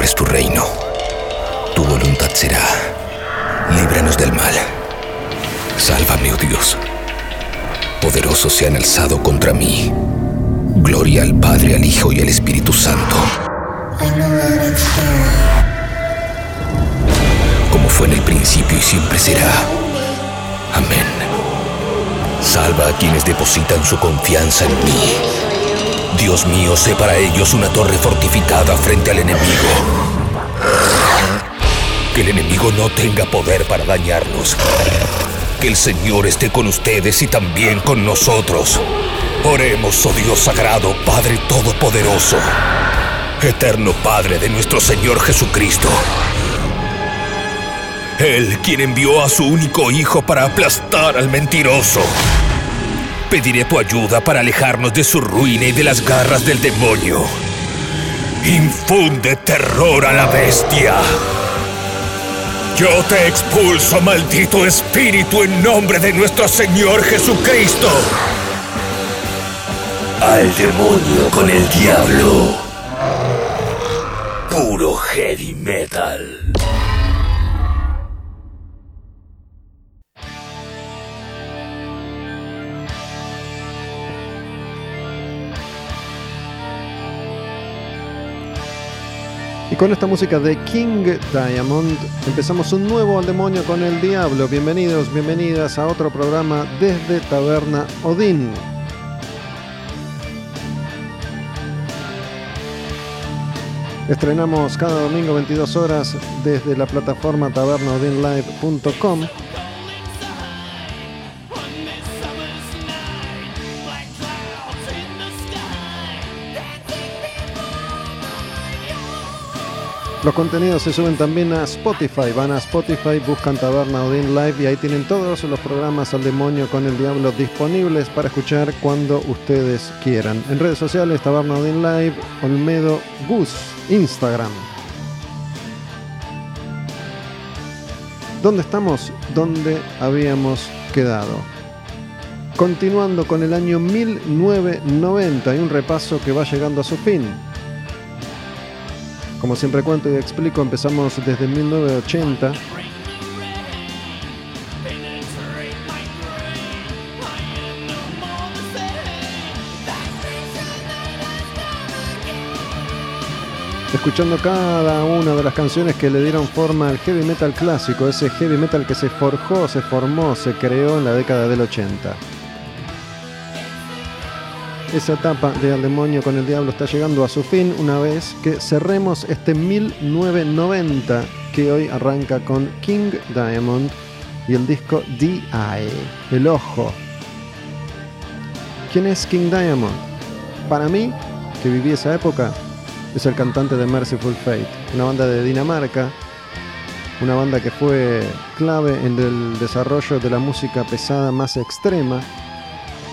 nombre es tu reino. Tu voluntad será. Líbranos del mal. Sálvame, oh Dios. Poderosos se han alzado contra mí. Gloria al Padre, al Hijo y al Espíritu Santo. Como fue en el principio y siempre será. Amén. Salva a quienes depositan su confianza en mí. Dios mío, sé para ellos una torre fortificada frente al enemigo. Que el enemigo no tenga poder para dañarnos. Que el Señor esté con ustedes y también con nosotros. Oremos, oh Dios sagrado, Padre Todopoderoso, eterno Padre de nuestro Señor Jesucristo. Él quien envió a su único Hijo para aplastar al mentiroso. Pediré tu ayuda para alejarnos de su ruina y de las garras del demonio. Infunde terror a la bestia. Yo te expulso, maldito espíritu, en nombre de nuestro Señor Jesucristo. Al demonio con el diablo. Puro heavy metal. Con esta música de King Diamond empezamos un nuevo al demonio con el diablo. Bienvenidos, bienvenidas a otro programa desde Taberna Odín. Estrenamos cada domingo 22 horas desde la plataforma tabernaodinlive.com. Los contenidos se suben también a Spotify. Van a Spotify, buscan Taberna Odin Live y ahí tienen todos los programas al demonio con el diablo disponibles para escuchar cuando ustedes quieran. En redes sociales, Taberna Odin Live, Olmedo Gus, Instagram. ¿Dónde estamos? ¿Dónde habíamos quedado? Continuando con el año 1990 y un repaso que va llegando a su fin. Como siempre cuento y explico, empezamos desde 1980. Escuchando cada una de las canciones que le dieron forma al heavy metal clásico, ese heavy metal que se forjó, se formó, se creó en la década del 80. Esa etapa de Al Demonio con el Diablo está llegando a su fin una vez que cerremos este 1990 que hoy arranca con King Diamond y el disco Eye, el ojo. ¿Quién es King Diamond? Para mí, que viví esa época, es el cantante de Merciful Fate, una banda de Dinamarca, una banda que fue clave en el desarrollo de la música pesada más extrema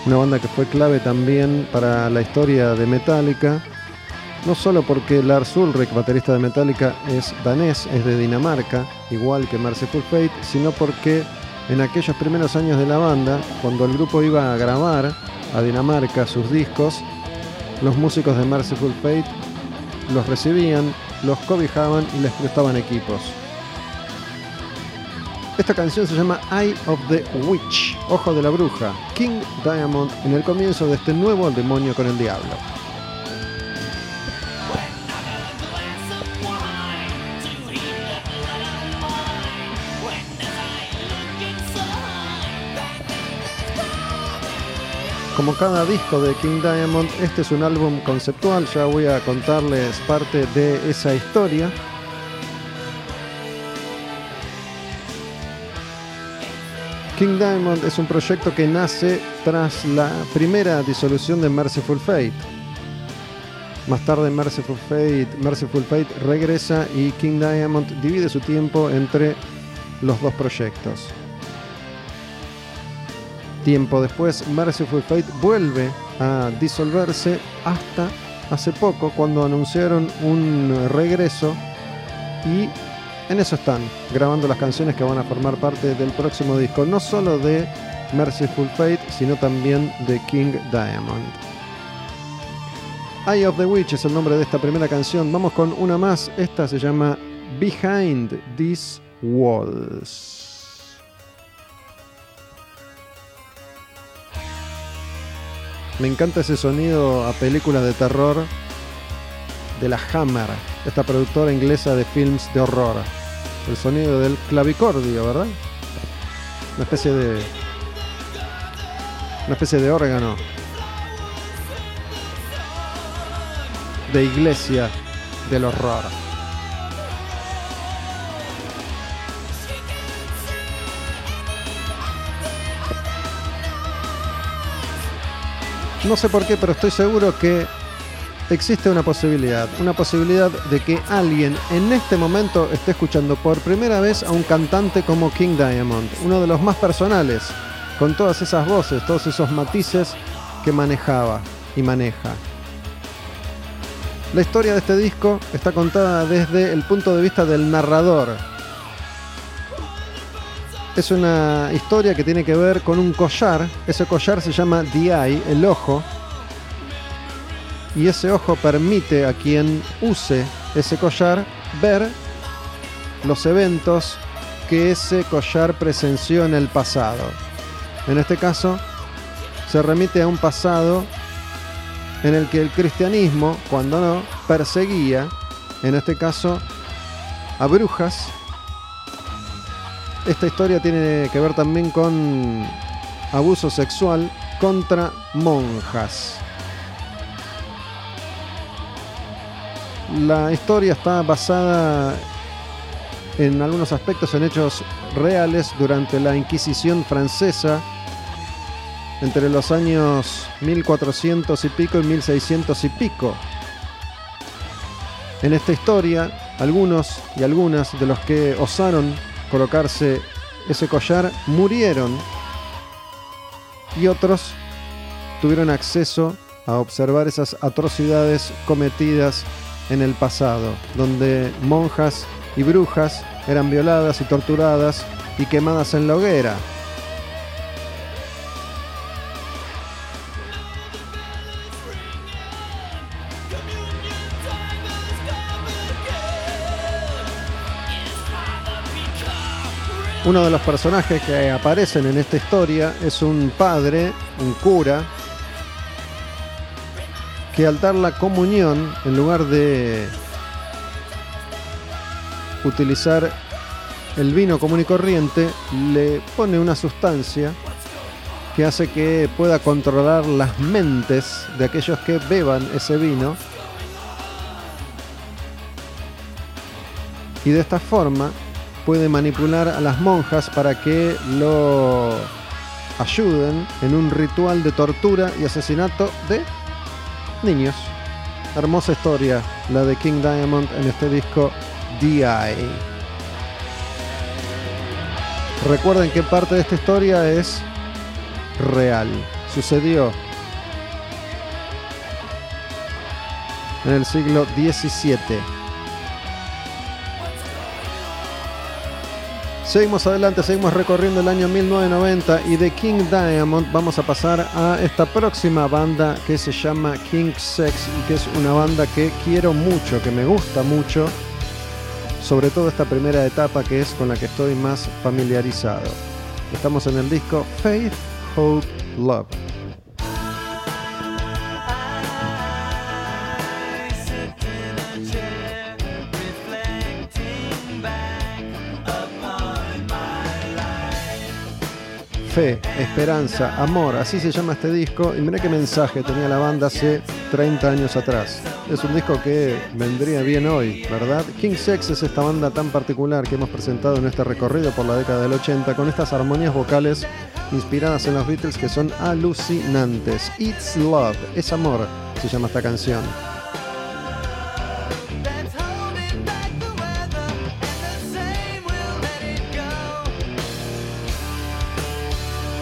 una banda que fue clave también para la historia de Metallica, no solo porque Lars Ulrich, baterista de Metallica, es danés, es de Dinamarca, igual que Merciful Fate, sino porque en aquellos primeros años de la banda, cuando el grupo iba a grabar a Dinamarca sus discos, los músicos de Merciful Fate los recibían, los cobijaban y les prestaban equipos. Esta canción se llama Eye of the Witch, Ojo de la Bruja, King Diamond en el comienzo de este nuevo demonio con el diablo. Como cada disco de King Diamond, este es un álbum conceptual, ya voy a contarles parte de esa historia. King Diamond es un proyecto que nace tras la primera disolución de Merciful Fate. Más tarde Merciful Fate, Fate regresa y King Diamond divide su tiempo entre los dos proyectos. Tiempo después Merciful Fate vuelve a disolverse hasta hace poco cuando anunciaron un regreso y en eso están, grabando las canciones que van a formar parte del próximo disco, no solo de Merciful Fate, sino también de King Diamond. Eye of the Witch es el nombre de esta primera canción. Vamos con una más. Esta se llama Behind These Walls. Me encanta ese sonido a películas de terror de la Hammer, esta productora inglesa de films de horror. El sonido del clavicordio, ¿verdad? Una especie de. Una especie de órgano. De iglesia del horror. No sé por qué, pero estoy seguro que existe una posibilidad, una posibilidad de que alguien en este momento esté escuchando por primera vez a un cantante como King Diamond, uno de los más personales, con todas esas voces, todos esos matices que manejaba y maneja. La historia de este disco está contada desde el punto de vista del narrador. Es una historia que tiene que ver con un collar. Ese collar se llama The Eye, el ojo, y ese ojo permite a quien use ese collar ver los eventos que ese collar presenció en el pasado. En este caso, se remite a un pasado en el que el cristianismo, cuando no, perseguía, en este caso, a brujas. Esta historia tiene que ver también con abuso sexual contra monjas. La historia está basada en algunos aspectos en hechos reales durante la Inquisición francesa entre los años 1400 y pico y 1600 y pico. En esta historia, algunos y algunas de los que osaron colocarse ese collar murieron y otros tuvieron acceso a observar esas atrocidades cometidas en el pasado, donde monjas y brujas eran violadas y torturadas y quemadas en la hoguera. Uno de los personajes que aparecen en esta historia es un padre, un cura, que al dar la comunión, en lugar de utilizar el vino común y corriente, le pone una sustancia que hace que pueda controlar las mentes de aquellos que beban ese vino. Y de esta forma puede manipular a las monjas para que lo ayuden en un ritual de tortura y asesinato de niños. Hermosa historia, la de King Diamond en este disco DI. Recuerden que parte de esta historia es real. Sucedió en el siglo XVII. Seguimos adelante, seguimos recorriendo el año 1990 y de King Diamond vamos a pasar a esta próxima banda que se llama King Sex y que es una banda que quiero mucho, que me gusta mucho, sobre todo esta primera etapa que es con la que estoy más familiarizado. Estamos en el disco Faith, Hope, Love. Fe, esperanza, amor, así se llama este disco. Y mira qué mensaje tenía la banda hace 30 años atrás. Es un disco que vendría bien hoy, ¿verdad? King Sex es esta banda tan particular que hemos presentado en este recorrido por la década del 80 con estas armonías vocales inspiradas en los Beatles que son alucinantes. It's Love, es amor, se llama esta canción.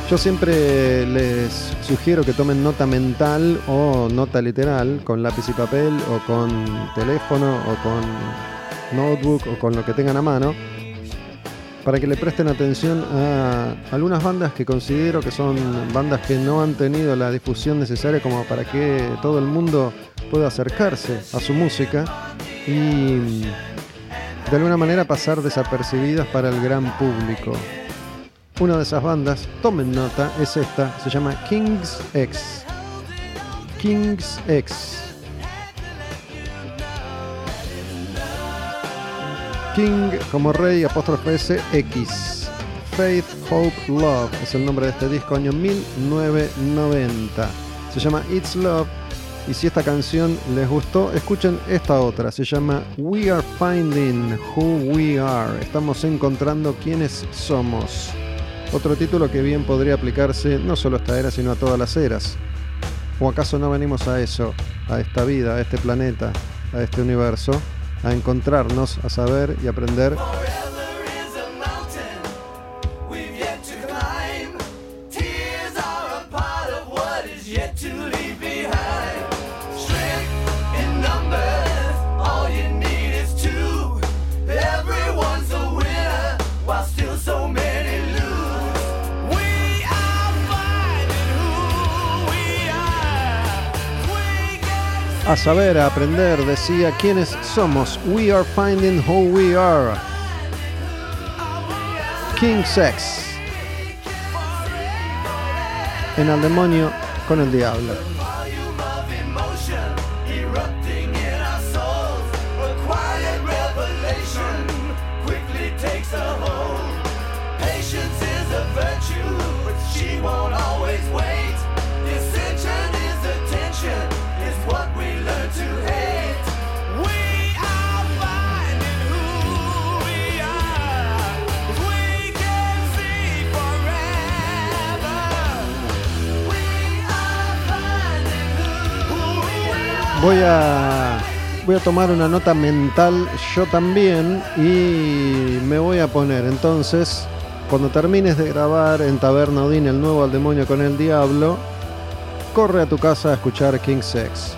Yo siempre les sugiero que tomen nota mental o nota literal con lápiz y papel o con teléfono o con notebook o con lo que tengan a mano para que le presten atención a algunas bandas que considero que son bandas que no han tenido la difusión necesaria como para que todo el mundo pueda acercarse a su música y de alguna manera pasar desapercibidas para el gran público. Una de esas bandas, tomen nota, es esta, se llama King's X. King's X. King como rey, apóstrofe S, X. Faith, Hope, Love es el nombre de este disco, año 1990. Se llama It's Love. Y si esta canción les gustó, escuchen esta otra. Se llama We Are Finding Who We Are. Estamos encontrando quiénes somos. Otro título que bien podría aplicarse no solo a esta era, sino a todas las eras. ¿O acaso no venimos a eso, a esta vida, a este planeta, a este universo, a encontrarnos, a saber y aprender a saber, a aprender, decía quiénes somos. We are finding who we are. King Sex. En el demonio con el diablo. Voy a, voy a tomar una nota mental yo también y me voy a poner entonces, cuando termines de grabar en Taberna Odín el nuevo al demonio con el diablo, corre a tu casa a escuchar King Sex.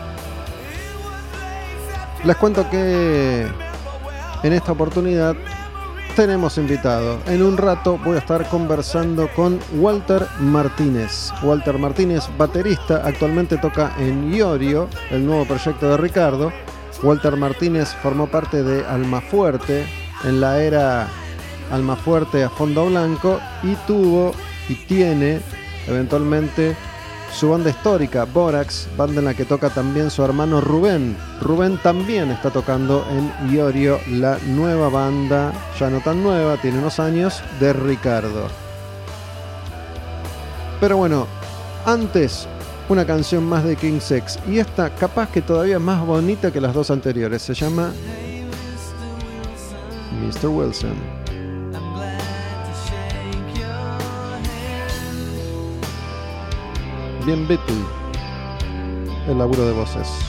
Les cuento que en esta oportunidad tenemos invitado. En un rato voy a estar conversando con Walter Martínez. Walter Martínez, baterista, actualmente toca en Iorio, el nuevo proyecto de Ricardo. Walter Martínez formó parte de Almafuerte en la era Almafuerte a fondo blanco y tuvo y tiene eventualmente su banda histórica, Borax, banda en la que toca también su hermano Rubén. Rubén también está tocando en Iorio, la nueva banda, ya no tan nueva, tiene unos años, de Ricardo. Pero bueno, antes una canción más de King Sex y esta capaz que todavía más bonita que las dos anteriores, se llama Mr. Wilson. Bien Betty, el laburo de voces.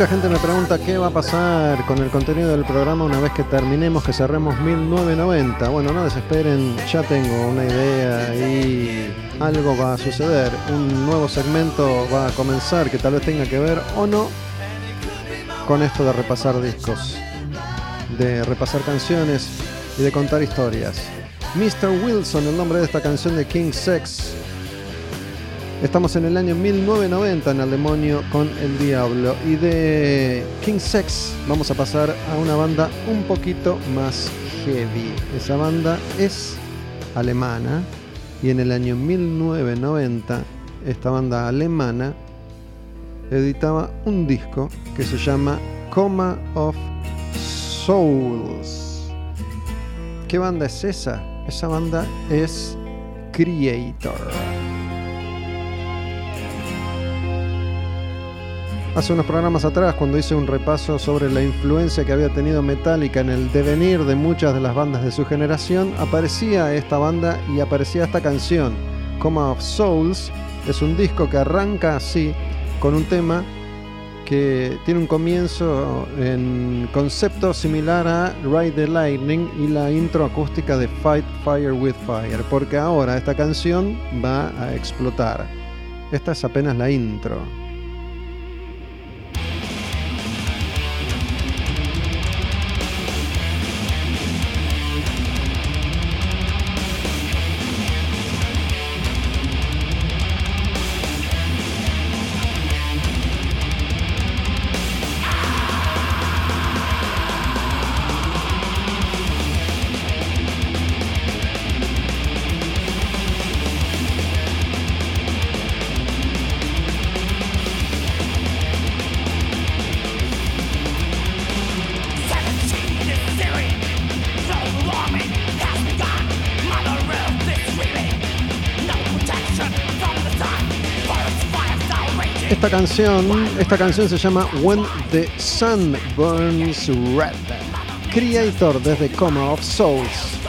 Mucha gente me pregunta qué va a pasar con el contenido del programa una vez que terminemos, que cerremos 1990. Bueno, no desesperen, ya tengo una idea y algo va a suceder. Un nuevo segmento va a comenzar que tal vez tenga que ver o no con esto de repasar discos, de repasar canciones y de contar historias. Mr. Wilson, el nombre de esta canción de King Sex, Estamos en el año 1990 en El Demonio con el Diablo. Y de King Sex vamos a pasar a una banda un poquito más heavy. Esa banda es alemana. Y en el año 1990 esta banda alemana editaba un disco que se llama Coma of Souls. ¿Qué banda es esa? Esa banda es Creator. Hace unos programas atrás, cuando hice un repaso sobre la influencia que había tenido Metallica en el devenir de muchas de las bandas de su generación, aparecía esta banda y aparecía esta canción, Coma of Souls. Es un disco que arranca así, con un tema que tiene un comienzo en concepto similar a Ride the Lightning y la intro acústica de Fight Fire with Fire, porque ahora esta canción va a explotar. Esta es apenas la intro. Esta canción, se llama When the Sun Burns Red. Creator desde Coma of Souls.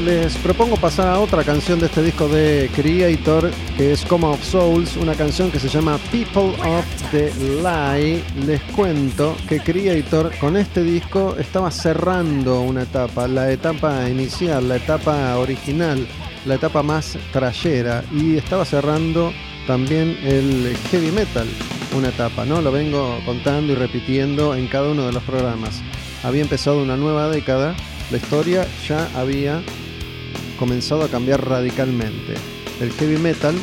Les propongo pasar a otra canción de este disco de Creator, que es Coma of Souls, una canción que se llama People of the Lie, les cuento que Creator con este disco estaba cerrando una etapa, la etapa inicial, la etapa original, la etapa más trayera, y estaba cerrando también el heavy metal, una etapa, ¿no? Lo vengo contando y repitiendo en cada uno de los programas. Había empezado una nueva década la historia ya había comenzado a cambiar radicalmente. El heavy metal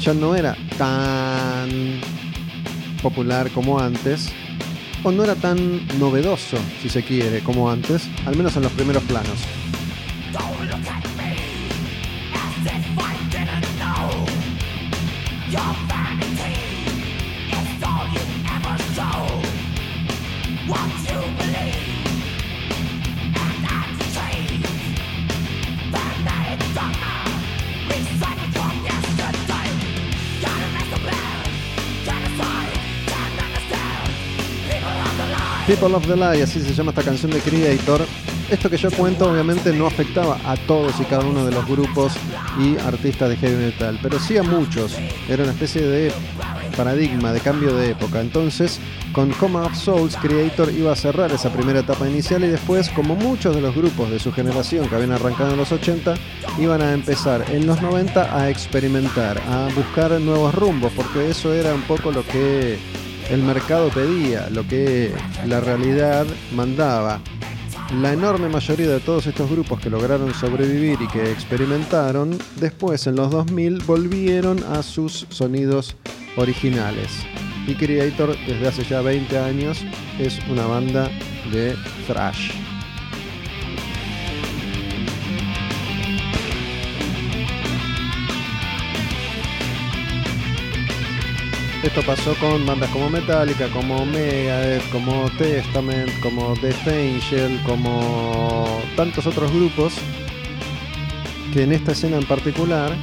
ya no era tan popular como antes, o no era tan novedoso, si se quiere, como antes, al menos en los primeros planos. People of the Lie, así se llama esta canción de Creator. Esto que yo cuento obviamente no afectaba a todos y cada uno de los grupos y artistas de heavy metal, pero sí a muchos. Era una especie de paradigma, de cambio de época. Entonces, con Coma of Souls, Creator iba a cerrar esa primera etapa inicial y después, como muchos de los grupos de su generación que habían arrancado en los 80, iban a empezar en los 90 a experimentar, a buscar nuevos rumbos, porque eso era un poco lo que el mercado pedía, lo que la realidad mandaba. La enorme mayoría de todos estos grupos que lograron sobrevivir y que experimentaron, después en los 2000 volvieron a sus sonidos originales. Y Creator desde hace ya 20 años es una banda de thrash. Esto pasó con bandas como Metallica, como Megadeth, como Testament, como Death Angel, como tantos otros grupos que en esta escena en particular,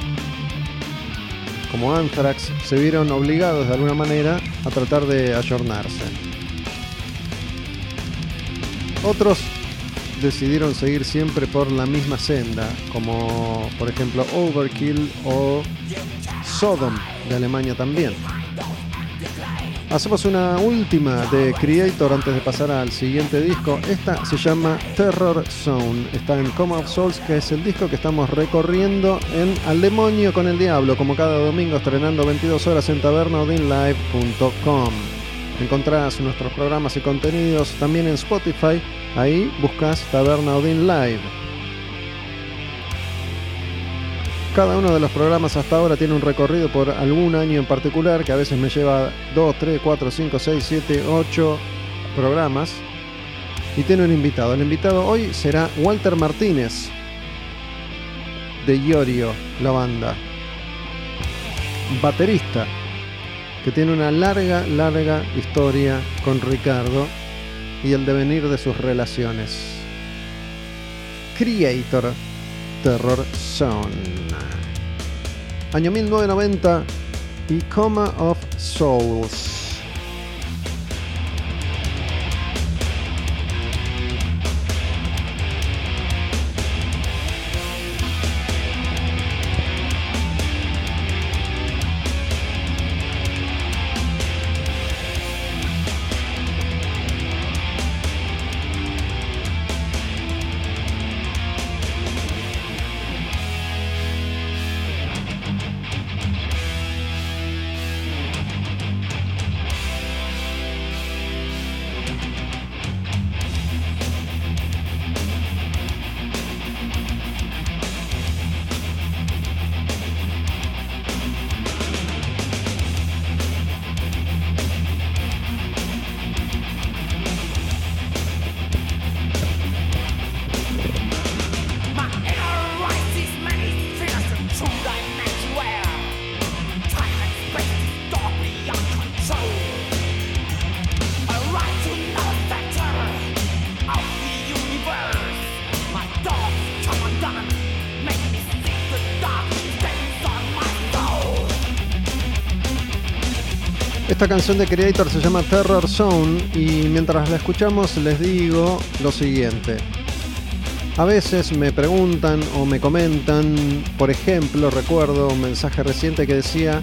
como Anthrax, se vieron obligados de alguna manera a tratar de ayornarse. Otros decidieron seguir siempre por la misma senda, como por ejemplo Overkill o Sodom de Alemania también. Hacemos una última de Creator antes de pasar al siguiente disco. Esta se llama Terror Zone. Está en Coma of Souls, que es el disco que estamos recorriendo en Al Demonio con el Diablo, como cada domingo estrenando 22 horas en tabernaudinlive.com. Encontrás nuestros programas y contenidos también en Spotify. Ahí buscas Taberna Live. Cada uno de los programas hasta ahora tiene un recorrido por algún año en particular, que a veces me lleva 2, 3, 4, 5, 6, 7, 8 programas. Y tiene un invitado. El invitado hoy será Walter Martínez, de Iorio, la banda. Baterista, que tiene una larga, larga historia con Ricardo y el devenir de sus relaciones. Creator Terror Zone. Año 1990 y Coma of Souls. Esta canción de Creator se llama Terror Zone y mientras la escuchamos les digo lo siguiente. A veces me preguntan o me comentan, por ejemplo, recuerdo un mensaje reciente que decía,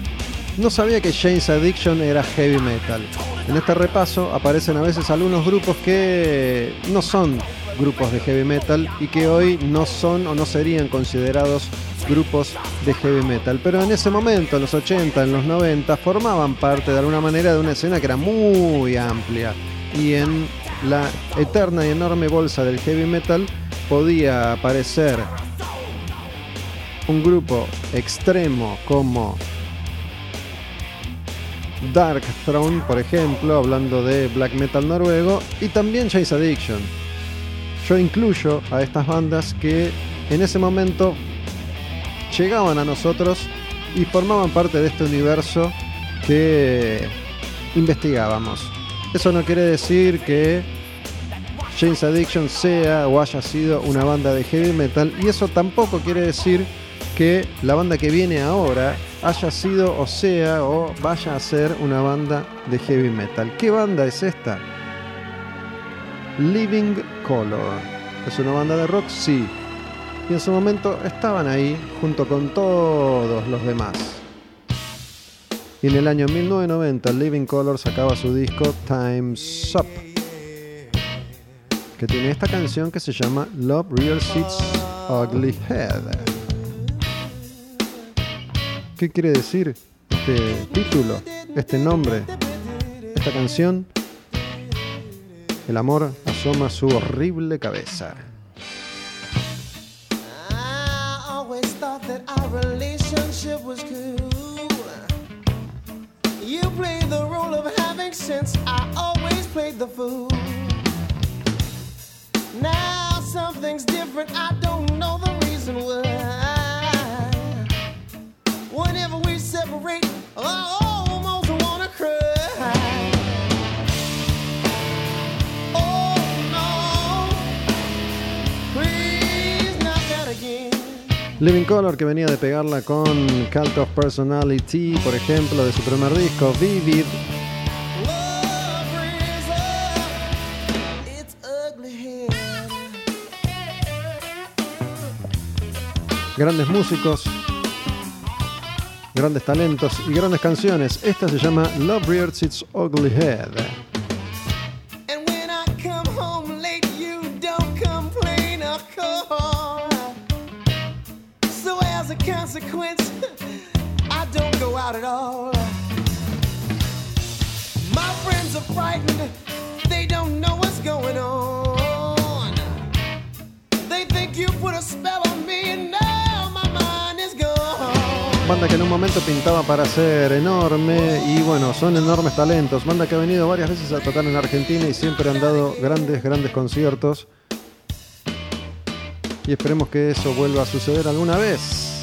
no sabía que James Addiction era heavy metal. En este repaso aparecen a veces algunos grupos que no son grupos de heavy metal y que hoy no son o no serían considerados grupos de heavy metal. Pero en ese momento, en los 80, en los 90, formaban parte de alguna manera de una escena que era muy amplia. Y en la eterna y enorme bolsa del heavy metal podía aparecer un grupo extremo como Dark Throne, por ejemplo, hablando de black metal noruego, y también Chase Addiction. Yo incluyo a estas bandas que en ese momento llegaban a nosotros y formaban parte de este universo que investigábamos. Eso no quiere decir que James Addiction sea o haya sido una banda de heavy metal y eso tampoco quiere decir que la banda que viene ahora haya sido o sea o vaya a ser una banda de heavy metal. ¿Qué banda es esta? Living Color. ¿Es una banda de rock? Sí y en su momento estaban ahí junto con todos los demás. Y en el año 1990 Living Color sacaba su disco Time's Up, que tiene esta canción que se llama Love Real Seats Ugly Head. ¿Qué quiere decir este título, este nombre, esta canción? El amor asoma su horrible cabeza. That our relationship was cool. You played the role of having sense, I always played the fool. Now something's different, I don't know the reason why. Whenever we separate, oh. Living Color que venía de pegarla con Cult of Personality, por ejemplo, de su primer disco, Vivid. Grandes músicos, grandes talentos y grandes canciones. Esta se llama Love Rears Its Ugly Head. Consequence, I don't go out at all. My friends are frightened, they don't know what's going on. They think you put a spell on me, and now my mind is gone. Banda que en un momento pintaba para ser enorme y bueno, son enormes talentos. Banda que ha venido varias veces a tocar en Argentina y siempre han dado grandes, grandes conciertos. Y esperemos que eso vuelva a suceder alguna vez.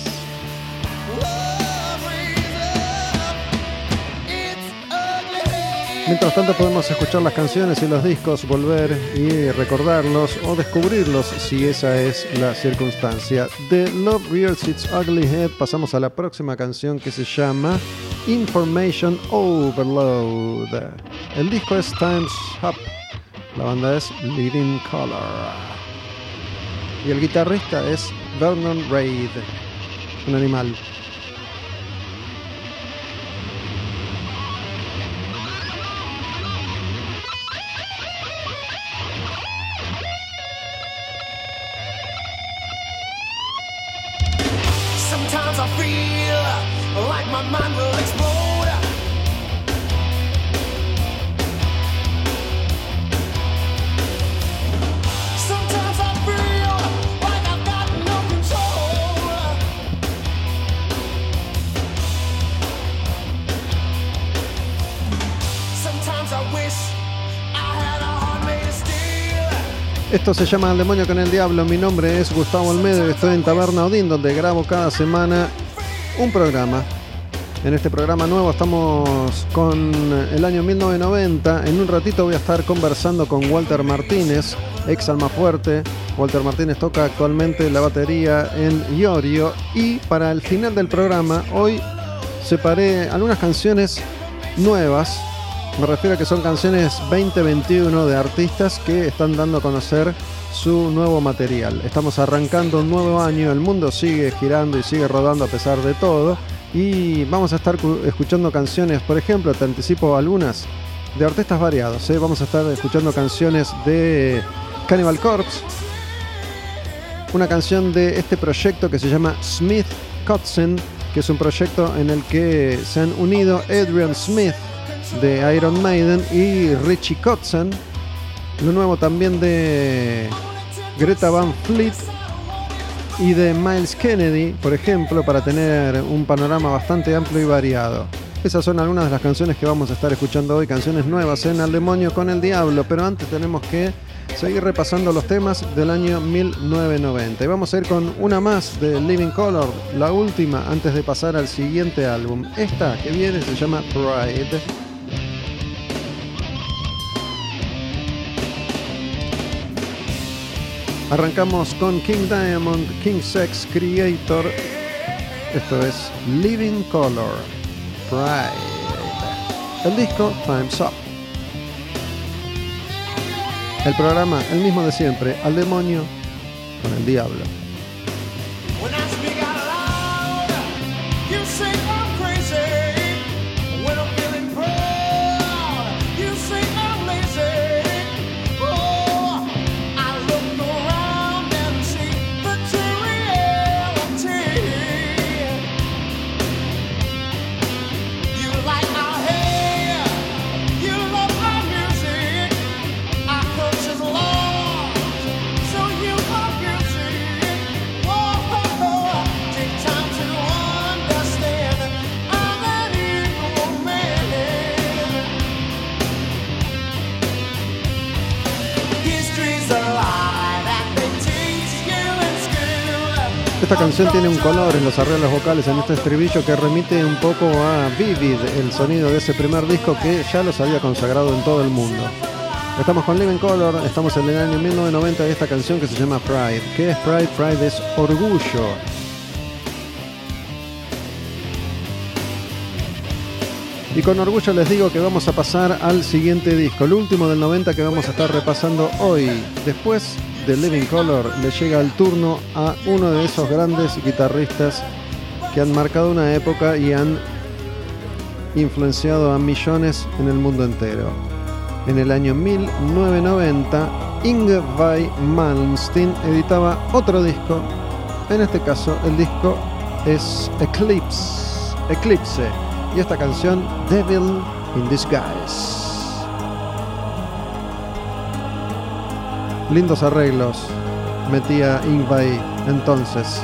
Mientras tanto podemos escuchar las canciones y los discos, volver y recordarlos o descubrirlos si esa es la circunstancia. De Love Rears Its Ugly Head pasamos a la próxima canción que se llama Information Overload. El disco es Times Up, la banda es Leading Color. Y el guitarrista es Vernon Reid, un animal. Esto se llama El demonio con el diablo. Mi nombre es Gustavo Olmedo y estoy en Taberna Odín, donde grabo cada semana un programa. En este programa nuevo estamos con el año 1990. En un ratito voy a estar conversando con Walter Martínez, ex Alma Fuerte. Walter Martínez toca actualmente la batería en Iorio. Y para el final del programa, hoy separé algunas canciones nuevas me refiero a que son canciones 2021 de artistas que están dando a conocer su nuevo material. Estamos arrancando un nuevo año, el mundo sigue girando y sigue rodando a pesar de todo. Y vamos a estar escuchando canciones, por ejemplo, te anticipo algunas, de artistas variados. ¿eh? Vamos a estar escuchando canciones de Cannibal Corpse, una canción de este proyecto que se llama Smith Kotzen, que es un proyecto en el que se han unido Adrian Smith, de Iron Maiden y Richie Kotzen. Lo nuevo también de Greta Van Fleet y de Miles Kennedy, por ejemplo, para tener un panorama bastante amplio y variado. Esas son algunas de las canciones que vamos a estar escuchando hoy, canciones nuevas en Al Demonio con el Diablo, pero antes tenemos que seguir repasando los temas del año 1990. Y vamos a ir con una más de Living Color, la última antes de pasar al siguiente álbum. Esta que viene se llama Pride. Arrancamos con King Diamond, King Sex Creator. Esto es Living Color, Pride. El disco Time's Up. El programa, el mismo de siempre, al demonio con el diablo. Esta canción tiene un color en los arreglos vocales en este estribillo que remite un poco a Vivid, el sonido de ese primer disco que ya los había consagrado en todo el mundo. Estamos con Living Color, estamos en el año 1990 y esta canción que se llama Pride. ¿Qué es Pride? Pride es orgullo. Y con orgullo les digo que vamos a pasar al siguiente disco, el último del 90 que vamos a estar repasando hoy. Después de Living Color le llega el turno a uno de esos grandes guitarristas que han marcado una época y han influenciado a millones en el mundo entero. En el año 1990, Ingvar Malmsteen editaba otro disco. En este caso, el disco es Eclipse, Eclipse y esta canción Devil in Disguise. Lindos arreglos metía Ingvay entonces.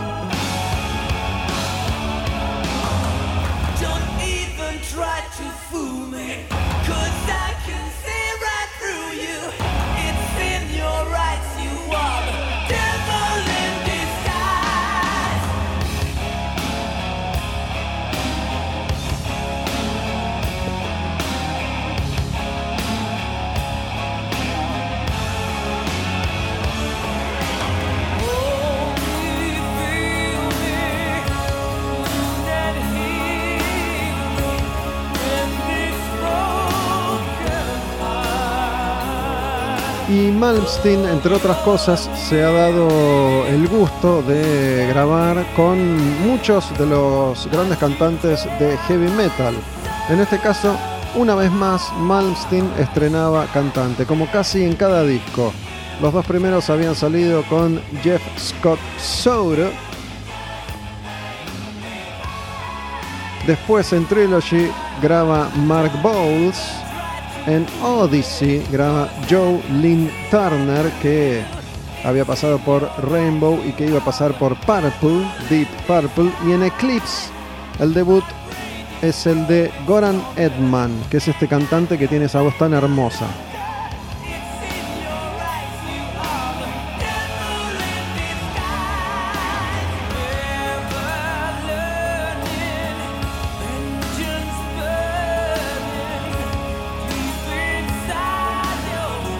Malmsteen, entre otras cosas, se ha dado el gusto de grabar con muchos de los grandes cantantes de heavy metal. En este caso, una vez más, Malmsteen estrenaba cantante, como casi en cada disco. Los dos primeros habían salido con Jeff Scott Sour. Después en Trilogy graba Mark Bowles. En Odyssey graba Joe Lynn Turner, que había pasado por Rainbow y que iba a pasar por Purple, Deep Purple. Y en Eclipse, el debut es el de Goran Edman, que es este cantante que tiene esa voz tan hermosa.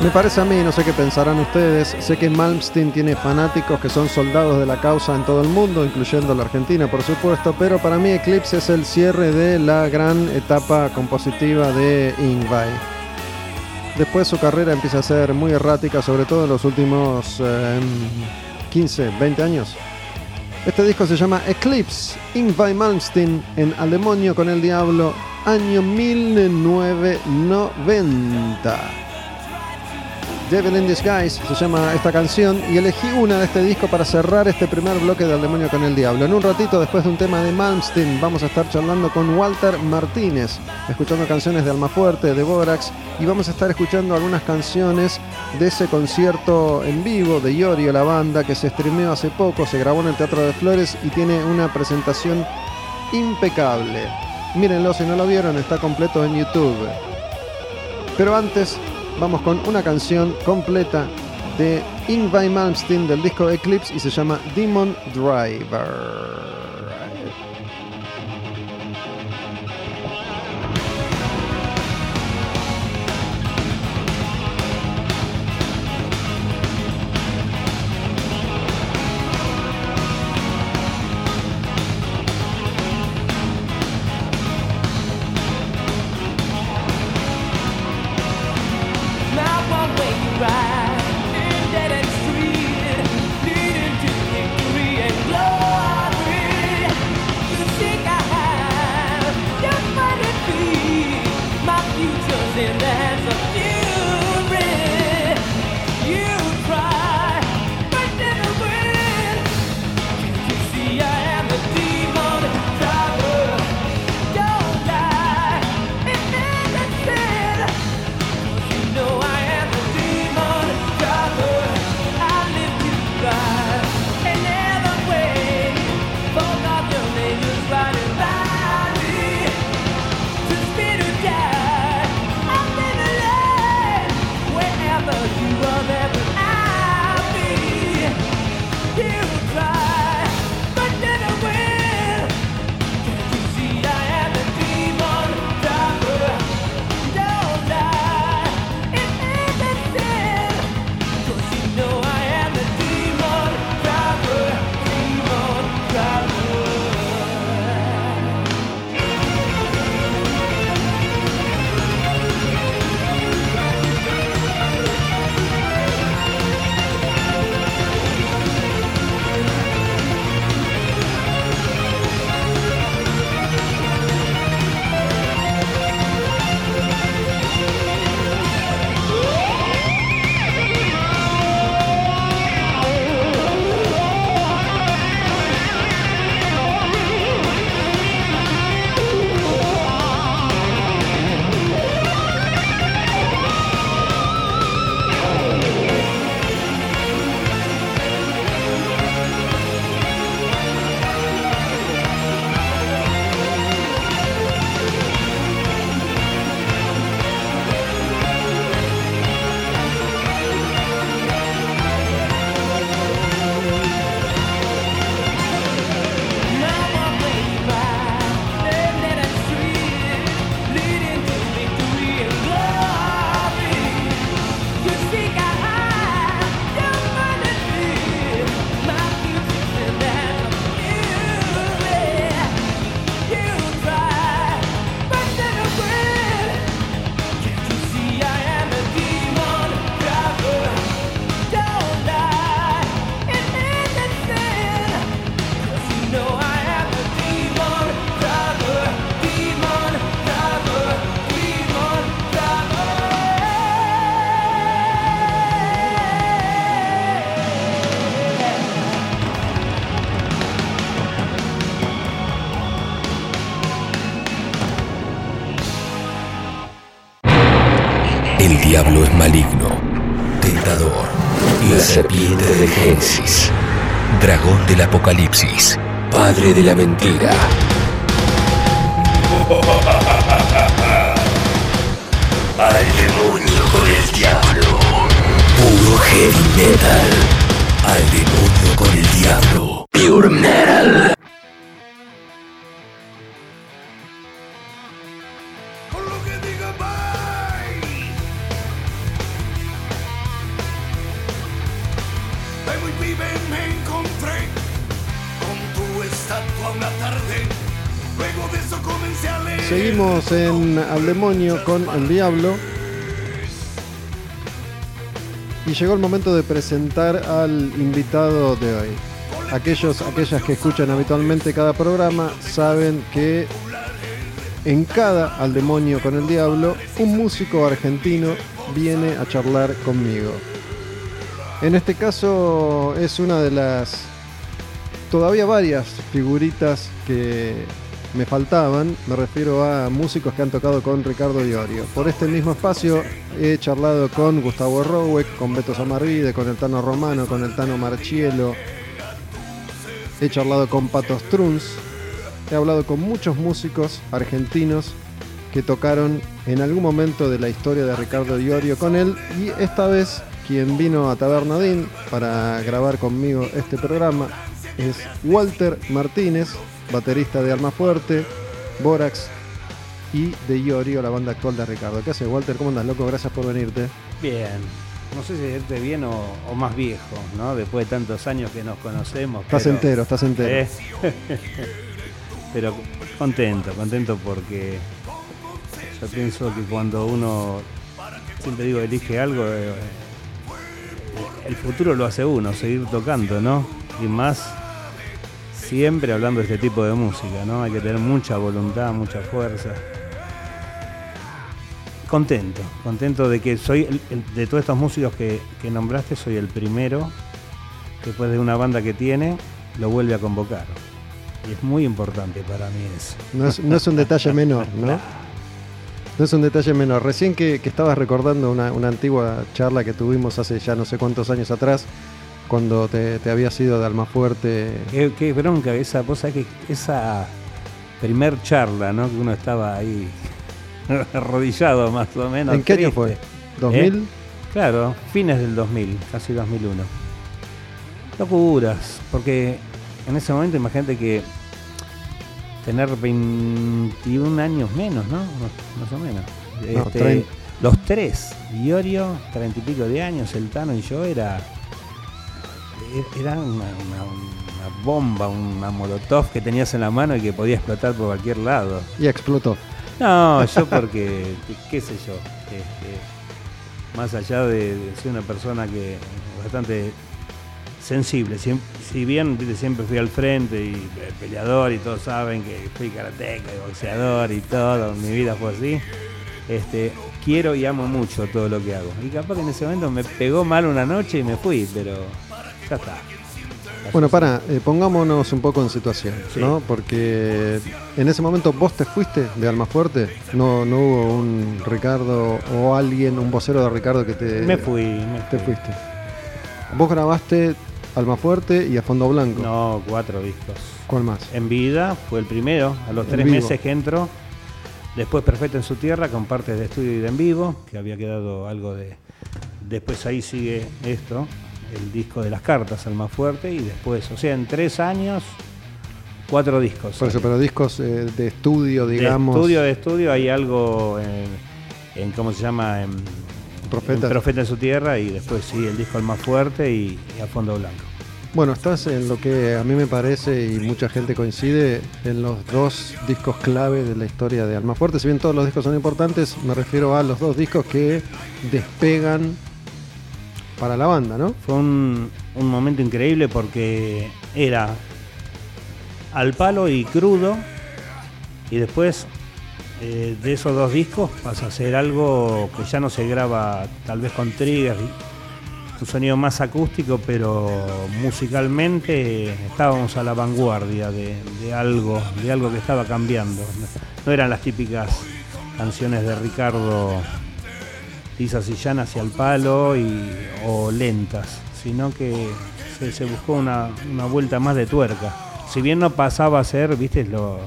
Me parece a mí, no sé qué pensarán ustedes, sé que Malmsteen tiene fanáticos que son soldados de la causa en todo el mundo, incluyendo la Argentina por supuesto, pero para mí Eclipse es el cierre de la gran etapa compositiva de Ingvar. Después su carrera empieza a ser muy errática, sobre todo en los últimos 15, 20 años. Este disco se llama Eclipse, Ingvar Malmsteen en Al demonio con el diablo, año 1990. Devil in Disguise se llama esta canción y elegí una de este disco para cerrar este primer bloque del demonio con el diablo. En un ratito, después de un tema de Malmsteen, vamos a estar charlando con Walter Martínez, escuchando canciones de Almafuerte, de Borax y vamos a estar escuchando algunas canciones de ese concierto en vivo de Iorio, la banda, que se streameó hace poco, se grabó en el Teatro de Flores y tiene una presentación impecable. Mírenlo si no lo vieron, está completo en YouTube. Pero antes vamos con una canción completa de Ingvar Malmsteen del disco Eclipse y se llama Demon Driver. Del apocalipsis, padre de la mentira. Al demonio con el diablo. Puro heavy metal. Al demonio con el diablo. Al Demonio con el Diablo. Y llegó el momento de presentar al invitado de hoy. Aquellos, aquellas que escuchan habitualmente cada programa saben que en cada Al Demonio con el Diablo, un músico argentino viene a charlar conmigo. En este caso es una de las todavía varias figuritas que me faltaban. Me refiero a músicos que han tocado con Ricardo Iorio. Por este mismo espacio he charlado con Gustavo Roweck, con Beto Samarvide, con el Tano Romano, con el Tano Marchielo. He charlado con Pato Struns. He hablado con muchos músicos argentinos que tocaron en algún momento de la historia de Ricardo Iorio con él. Y esta vez quien vino a Tabernadín para grabar conmigo este programa es Walter Martínez, baterista de Alma Fuerte, Borax y de Iorio, la banda actual de Ricardo. ¿Qué haces, Walter? ¿Cómo andas, loco? Gracias por venirte. Bien. No sé si decirte bien o, o más viejo, ¿no? Después de tantos años que nos conocemos. Estás pero- entero, estás entero. Eh, pero contento, contento porque yo pienso que cuando uno, siempre digo, elige algo, eh, el futuro lo hace uno, seguir tocando, ¿no? Y más siempre hablando de este tipo de música, ¿no? Hay que tener mucha voluntad, mucha fuerza. Contento, contento de que soy, el- el- de todos estos músicos que, que nombraste, soy el primero que después de una banda que tiene, lo vuelve a convocar. Y es muy importante para mí eso. No es, no es un detalle menor, ¿no? No es un detalle menor. Recién que, que estabas recordando una, una antigua charla que tuvimos hace ya no sé cuántos años atrás, cuando te, te habías ido de Almafuerte. Qué, qué bronca esa, sabés que esa primer charla, ¿no? Que uno estaba ahí arrodillado más o menos. ¿En qué año fue? ¿2000? Claro, fines del 2000, casi 2001. Locuras, porque en ese momento imagínate que tener 21 años menos, ¿no? Más o menos. No, Este, los tres, Iorio, 30 y pico de años, el Tano y yo, era, era una, una- una bomba, una molotov que tenías en la mano y que podía explotar por cualquier lado. Y explotó. No, yo porque, qué, sé yo, este, más allá de, de ser una persona que bastante sensible, siem- si bien siempre fui al frente y eh, peleador y todos saben que fui karateca y boxeador y todo, mi vida fue así, este, quiero y amo mucho todo lo que hago. Y capaz que en ese momento me pegó mal una noche y me fui, pero ya está. Bueno, para, eh, pongámonos un poco en situación, Sí. ¿no? Porque en ese momento vos te fuiste de Almafuerte, no, no hubo un Ricardo o alguien, un vocero de Ricardo que te, Me fui, me te fui. fuiste. Vos grabaste Almafuerte y a Fondo Blanco. No, cuatro discos. ¿Cuál más? En vida fue el primero, a los En tres vivo. meses que entró. Después Perfecto en su tierra, con partes de estudio y de en vivo, que había quedado algo de. Después ahí sigue esto, el disco de las cartas, al más fuerte, y después, o sea, en tres años, cuatro discos. Por eso, pero discos eh, de estudio, de digamos. estudio de estudio hay algo en, en ¿cómo se llama? En, Profetas. en Profeta en su tierra, y después sí, el disco al más fuerte y, y a fondo blanco. Bueno, estás en lo que a mí me parece y mucha gente coincide en los dos discos clave de la historia de Almafuerte. Si bien todos los discos son importantes, me refiero a los dos discos que despegan para la banda, ¿no? Fue un, un momento increíble porque era al palo y crudo y después eh, de esos dos discos pasa a ser algo que ya no se graba tal vez con triggers, un sonido más acústico, pero musicalmente estábamos a la vanguardia de algo, de algo que estaba cambiando. No eran las típicas canciones de Ricardo lisas y llanas hacia el palo y, o lentas, sino que se, buscó una, una vuelta más de tuerca. Si bien no pasaba a ser, viste, lo,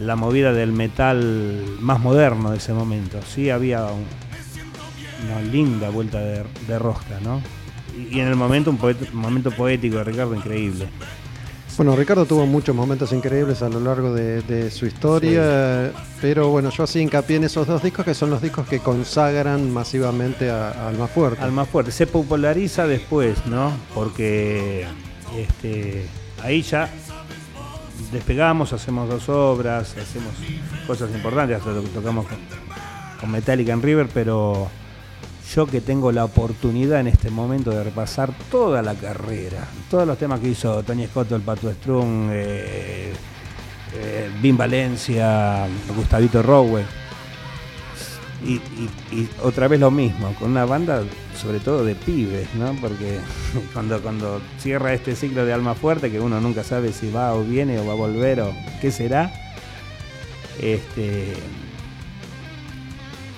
la movida del metal más moderno de ese momento, sí había un- una linda vuelta de, de rosca, ¿no? Y, en el momento un, poet- un momento poético de Ricardo increíble. Bueno, Ricardo tuvo muchos momentos increíbles a lo largo de, de su historia, pero bueno, yo así hincapié en esos dos discos que son los discos que consagran masivamente a, Alma Fuerte. Al más fuerte. Se populariza después, ¿no? Porque este, ahí ya despegamos, hacemos dos obras, hacemos cosas importantes, hasta lo que tocamos con, con Metallica en River, pero yo que tengo la oportunidad en este momento de repasar toda la carrera, todos los temas que hizo Tony Scott, el Pato Strung, eh, eh, Vin Valencia, Gustavito Rowe, y, y- y otra vez lo mismo, con una banda sobre todo de pibes, ¿no? Porque cuando, cuando cierra este ciclo de Alma Fuerte, que uno nunca sabe si va o viene o va a volver o qué será, este,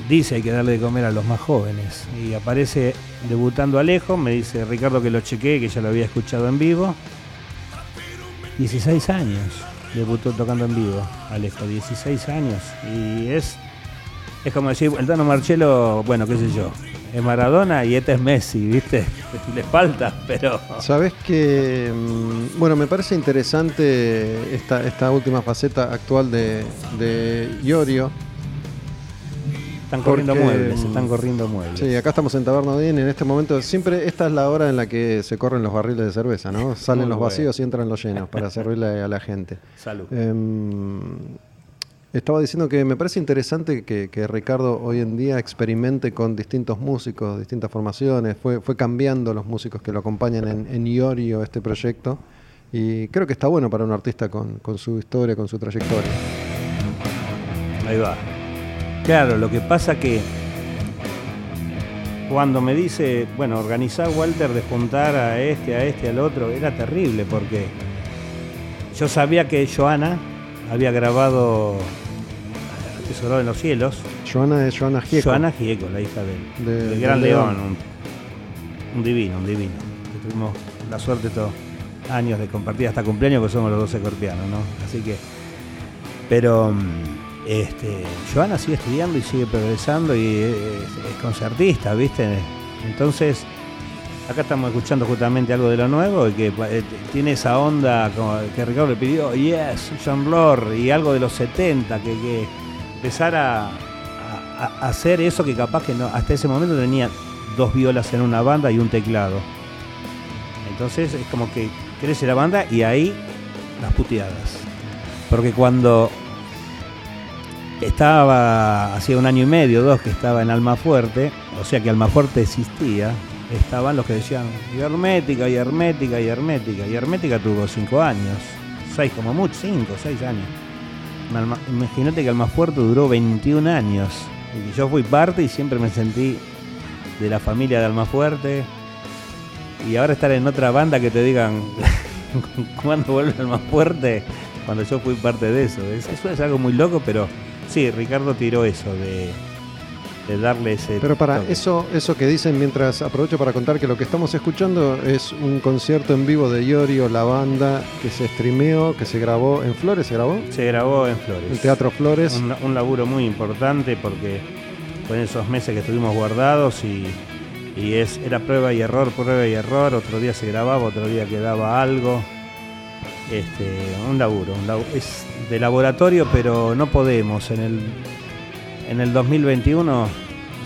dice hay que darle de comer a los más jóvenes. Y aparece debutando Alejo, me dice Ricardo que lo chequeé, que ya lo había escuchado en vivo. 16 años debutó tocando en vivo, Alejo, 16 años. Y es es como decir, el Tano Marcelo, bueno, qué sé yo, es Maradona y este es Messi, ¿viste? Le falta, pero. Sabes que, mm, bueno, me parece interesante esta, esta última faceta actual de, de Iorio. Están corriendo Porque, muebles, mm, están corriendo muebles. Sí, acá estamos en Taberna Odín. En este momento, siempre esta es la hora en la que se corren los barriles de cerveza, ¿no? Salen Muy los bueno. vacíos y entran los llenos para servirle a la gente. Salud. Em, estaba diciendo que me parece interesante que, que Ricardo hoy en día experimente con distintos músicos, distintas formaciones. Fue, fue cambiando los músicos que lo acompañan en, en Iorio, este proyecto. Y creo que está bueno para un artista con, con su historia, con su trayectoria. Ahí va. Claro, lo que pasa que cuando me dice, bueno, organizar Walter de juntar a este, a este, al otro, era terrible porque yo sabía que Joana había grabado Tesorado en los cielos. Joana es Joana Gieco. Joana Gieco, la hija del, De- del del Gran León. León, un, un divino, un divino. Que tuvimos la suerte todos años de compartir hasta cumpleaños, porque somos los dos escorpianos, ¿no? Así que. Pero. Este, Joana sigue estudiando y sigue progresando y es, concertista, ¿viste? Entonces, acá estamos escuchando justamente algo de lo nuevo y que eh, tiene esa onda que Ricardo le pidió, yes, John Lord, y algo de los 70, que, que empezar a hacer eso que capaz que no, hasta ese momento tenía dos violas en una banda y un teclado. Entonces es como que crece la banda y ahí las puteadas. Porque cuando estaba, hacía un año y medio, dos, que estaba en Almafuerte, o sea que Almafuerte existía, estaban los que decían, y hermética, y hermética, y hermética. Y hermética tuvo cinco años, seis como mucho, cinco, seis años. Imagínate que Almafuerte duró 21 años. Y yo fui parte y siempre me sentí de la familia de Almafuerte. Y ahora estar en otra banda que te digan cuándo vuelve Almafuerte, cuando yo fui parte de eso. Es- Eso es algo muy loco, pero sí, Ricardo tiró eso de, de darle ese. Pero para toque. eso, eso que dicen, mientras aprovecho para contar que lo que estamos escuchando es un concierto en vivo de Iorio, la banda que se streameó, que se grabó en Flores, ¿se grabó? Se grabó en Flores. El Teatro Flores. Un, un laburo muy importante porque fue en esos meses que estuvimos guardados y, y es, era prueba y error, prueba y error. Otro día se grababa, otro día quedaba algo. Este, un laburo, un labu- es de laboratorio, pero no podemos en el, en el 2021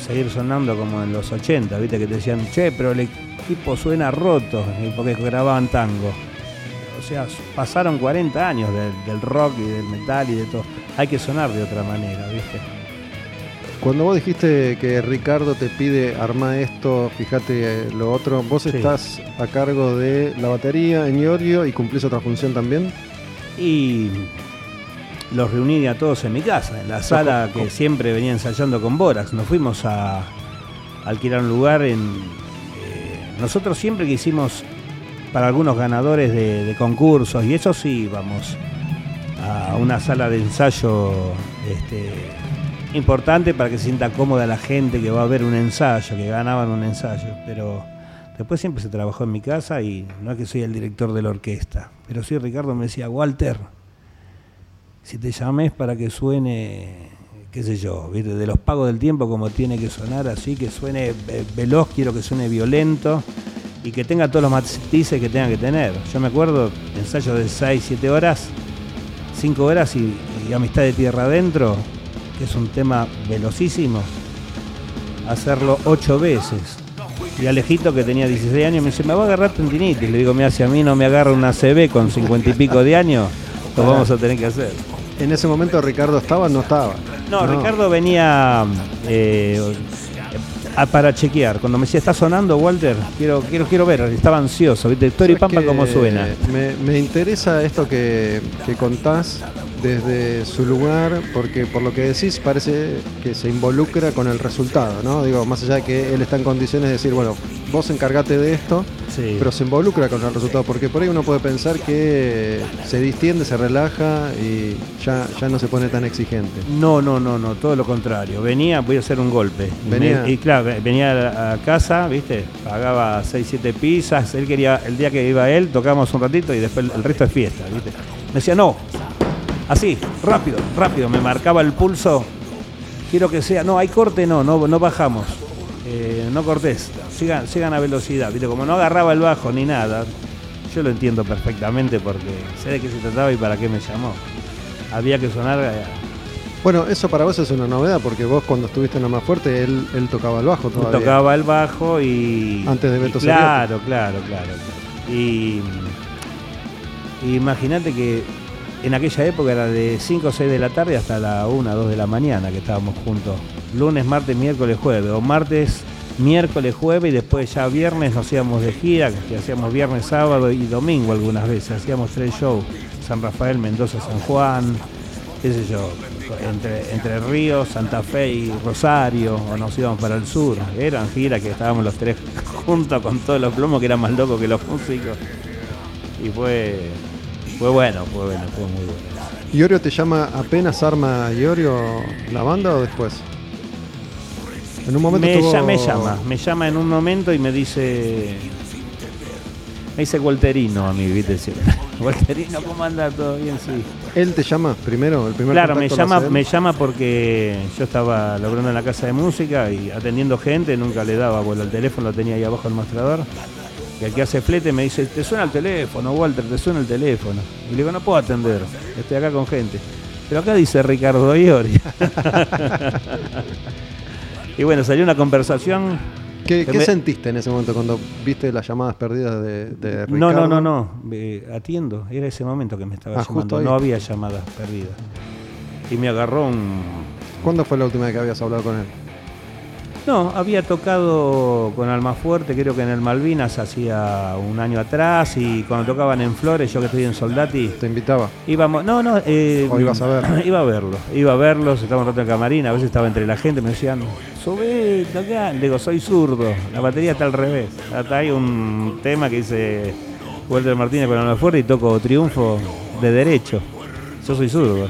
seguir sonando como en los 80, viste que te decían, che, pero el equipo suena roto, y porque grababan tango. O sea, pasaron 40 años del, del rock y del metal y de todo. Hay que sonar de otra manera, ¿viste? Cuando vos dijiste que Ricardo te pide armar esto, fíjate eh, lo otro, vos Sí. estás a cargo de la batería en Iorio y cumplís otra función también. Y los reuní a todos en mi casa, en la sala que siempre venía ensayando con Borax. Nos fuimos a alquilar un lugar en... eh, nosotros siempre que hicimos para algunos ganadores de, de concursos y eso sí íbamos a una sala de ensayo este, importante para que se sienta cómoda la gente que va a ver un ensayo, que ganaban un ensayo, pero después siempre se trabajó en mi casa y no es que soy el director de la orquesta, pero sí Ricardo me decía, Walter, si te llames para que suene, qué sé yo, de los pagos del tiempo como tiene que sonar, así que suene veloz, quiero que suene violento y que tenga todos los matices que tenga que tener. Yo me acuerdo, ensayo de 6, 7 horas, 5 horas y Amistad de Tierra Adentro, que es un tema velocísimo, hacerlo 8 veces. Y Alejito, que tenía 16 años, me dice, me va a agarrar tendinitis. Le digo, mira, si a mí no me agarra una CB con 50 y pico de años, lo vamos a tener que hacer. En ese momento Ricardo estaba o no estaba. No, Ricardo venía eh, a- para chequear. Cuando me decía, ¿está sonando, Walter? Quiero, quiero, quiero ver. Estaba ansioso, ¿viste? Tori ¿Sabes Pampa? ¿cómo suena? Me, me interesa esto que, que contás desde su lugar, porque por lo que decís parece que se involucra con el resultado, ¿no? Digo, más allá de que él está en condiciones de decir, bueno, vos encargate de esto, Sí. pero se involucra con el resultado, porque por ahí uno puede pensar que se distiende, se relaja y ya, ya no se pone tan exigente. No, no, no, no, todo lo contrario. Venía, voy a hacer un golpe. Venía. Me- y claro, venía a, a casa, ¿viste? Pagaba 6, 7 pizzas. Él quería, el día que iba él, tocábamos un ratito y después el resto es fiesta, ¿viste? Me decía, no, así, rápido, rápido. Me marcaba el pulso. Quiero que sea, no, hay corte, no, no, no bajamos. Eh, no cortés, sigan, sigan a velocidad, ¿viste? Como no agarraba el bajo ni nada, yo lo entiendo perfectamente porque sé de qué se trataba y para qué me llamó. Había que sonar eh, Bueno, eso para vos es una novedad, porque vos cuando estuviste en la más fuerte, él, él tocaba el bajo todavía. Tocaba el bajo y. Antes de y Beto Claro, claro, claro. Y. y Imagínate que en aquella época era de 5 o 6 de la tarde hasta la 1, 2 de la mañana que estábamos juntos. Lunes, martes, miércoles, jueves. O martes, miércoles, jueves y después ya viernes nos íbamos de gira, que hacíamos viernes, sábado y domingo algunas veces. Hacíamos tres shows. San Rafael, Mendoza, San Juan, qué sé yo, entre, entre Ríos, Santa Fe y Rosario, o nos íbamos para el sur. Eran giras que estábamos los tres juntos con todos los plomos que eran más locos que los músicos. Y fue, fue bueno, fue bueno, fue muy bueno. ¿Iorio te llama apenas arma Iorio la banda o después? En un momento Me, llama, me llama, me llama en un momento y me dice. Me dice Walterino a mí, ¿viste? Walterino, ¿cómo anda? ¿Todo bien? Sí. ¿Él te llama primero? ¿El primer Claro, me llama, me llama porque yo estaba logrando en la casa de música y atendiendo gente, nunca le daba bola al teléfono, lo tenía ahí abajo el mostrador. Y el que hace flete me dice, te suena el teléfono, Walter, te suena el teléfono. Y le digo, no puedo atender, estoy acá con gente. Pero acá dice Ricardo Iori. y bueno, salió una conversación. ¿Qué, que qué me- sentiste en ese momento cuando viste las llamadas perdidas de, de No, no, Ricardo? no, no, eh, atiendo, era ese momento que me estaba Ah, llamando, no había llamadas perdidas. Y me agarró un, ¿Cuándo fue la última vez que habías hablado con él? No, había tocado con Almafuerte, creo que en el Malvinas hacía un año atrás y cuando tocaban en Flores, yo que estoy en Soldati, ¿Te invitaba? íbamos, no, no, eh, ¿O ibas a ver? Iba a verlo, iba a verlos, estaba un rato en camarín, a veces estaba entre la gente, me decían, sube, toca, le digo, soy zurdo, la batería está al revés. Hasta hay un tema que dice Walter Martínez con Almafuerte y toco Triunfo de derecho. Yo soy zurdo.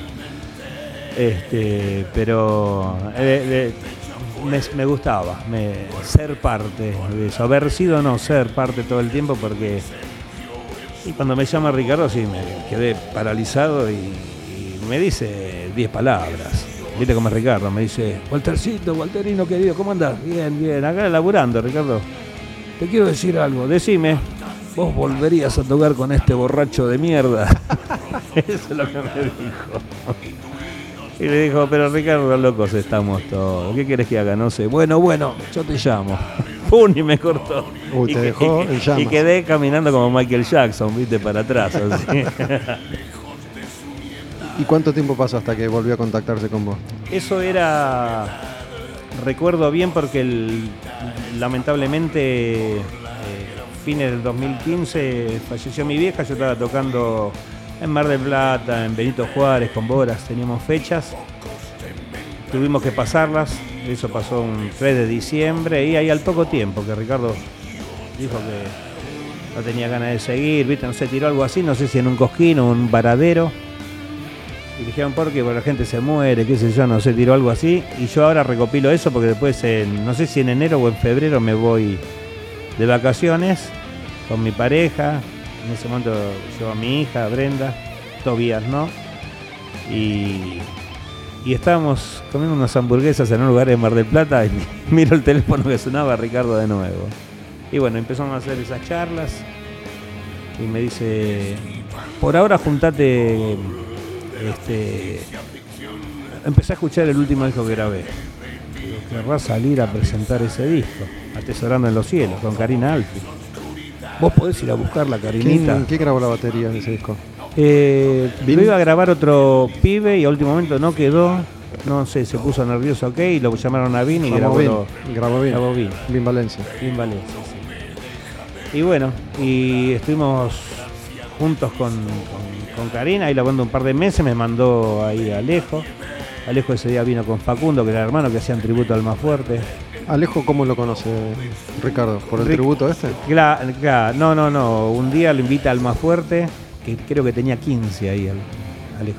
Este, pero eh, eh, me, me gustaba me- ser parte de eso. Haber sido no ser parte todo el tiempo porque y cuando me llama Ricardo sí me quedé paralizado y, y me dice 10 palabras. ¿Viste cómo es Ricardo? Me dice, Waltercito, Walterino querido, ¿cómo andás? Bien, bien, acá laburando, Ricardo. Te quiero decir algo, decime, vos volverías a tocar con este borracho de mierda. Eso es lo que me dijo. Y le dijo, pero Ricardo, locos estamos todos. ¿Qué quieres que haga? No sé. Bueno, bueno, yo te llamo. ¡Pum! Y me cortó. Uy, y, te dejó y- en llamas. y quedé caminando como Michael Jackson, viste, para atrás. así. ¿Y cuánto tiempo pasó hasta que volvió a contactarse con vos? Eso era, recuerdo bien porque el- lamentablemente eh, fines del 2015 falleció mi vieja, yo estaba tocando en Mar del Plata, en Benito Juárez, con Boras, teníamos fechas, tuvimos que pasarlas, eso pasó un 3 de diciembre y ahí al poco tiempo que Ricardo dijo que no tenía ganas de seguir, ¿viste? no sé, tiró algo así, no sé si en un cosquín o un varadero. Y dijeron, porque la gente se muere, qué sé yo, no sé, tiró algo así. Y yo ahora recopilo eso porque después, en, no sé si en enero o en febrero me voy de vacaciones con mi pareja. En ese momento llevo a mi hija, Brenda, Tobías, ¿no? Y, y estábamos comiendo unas hamburguesas en un lugar de Mar del Plata y miro el teléfono que sonaba Ricardo de nuevo. Y bueno, empezamos a hacer esas charlas y me dice, por ahora juntate, este, empecé a escuchar el último disco que grabé. Digo, Querrás salir a presentar ese disco, Atesorando en los cielos, con Karina Alfi. Vos podés ir a buscarla, Karinita. ¿Quién, quién grabó la batería en ese disco? Eh, Vin- lo iba a grabar otro pibe y a último momento no quedó. No sé, se puso nervioso, ok, y lo llamaron a Vin y Grabó grabó, bien. lo- Grabó grabó Vin. Vin Valencia. Vin Valencia, sí. Y bueno, y estuvimos juntos con, con, con Karina, ahí la banda un par de meses, me mandó ahí a Alejo. Alejo ese día vino con Facundo, que era hermano, que hacían tributo al más fuerte. Alejo, ¿cómo lo conoce Ricardo? ¿Por el Ric- tributo este? Claro, no, no, no. Un día lo invita al más fuerte, que creo que tenía 15 ahí, al- Alejo,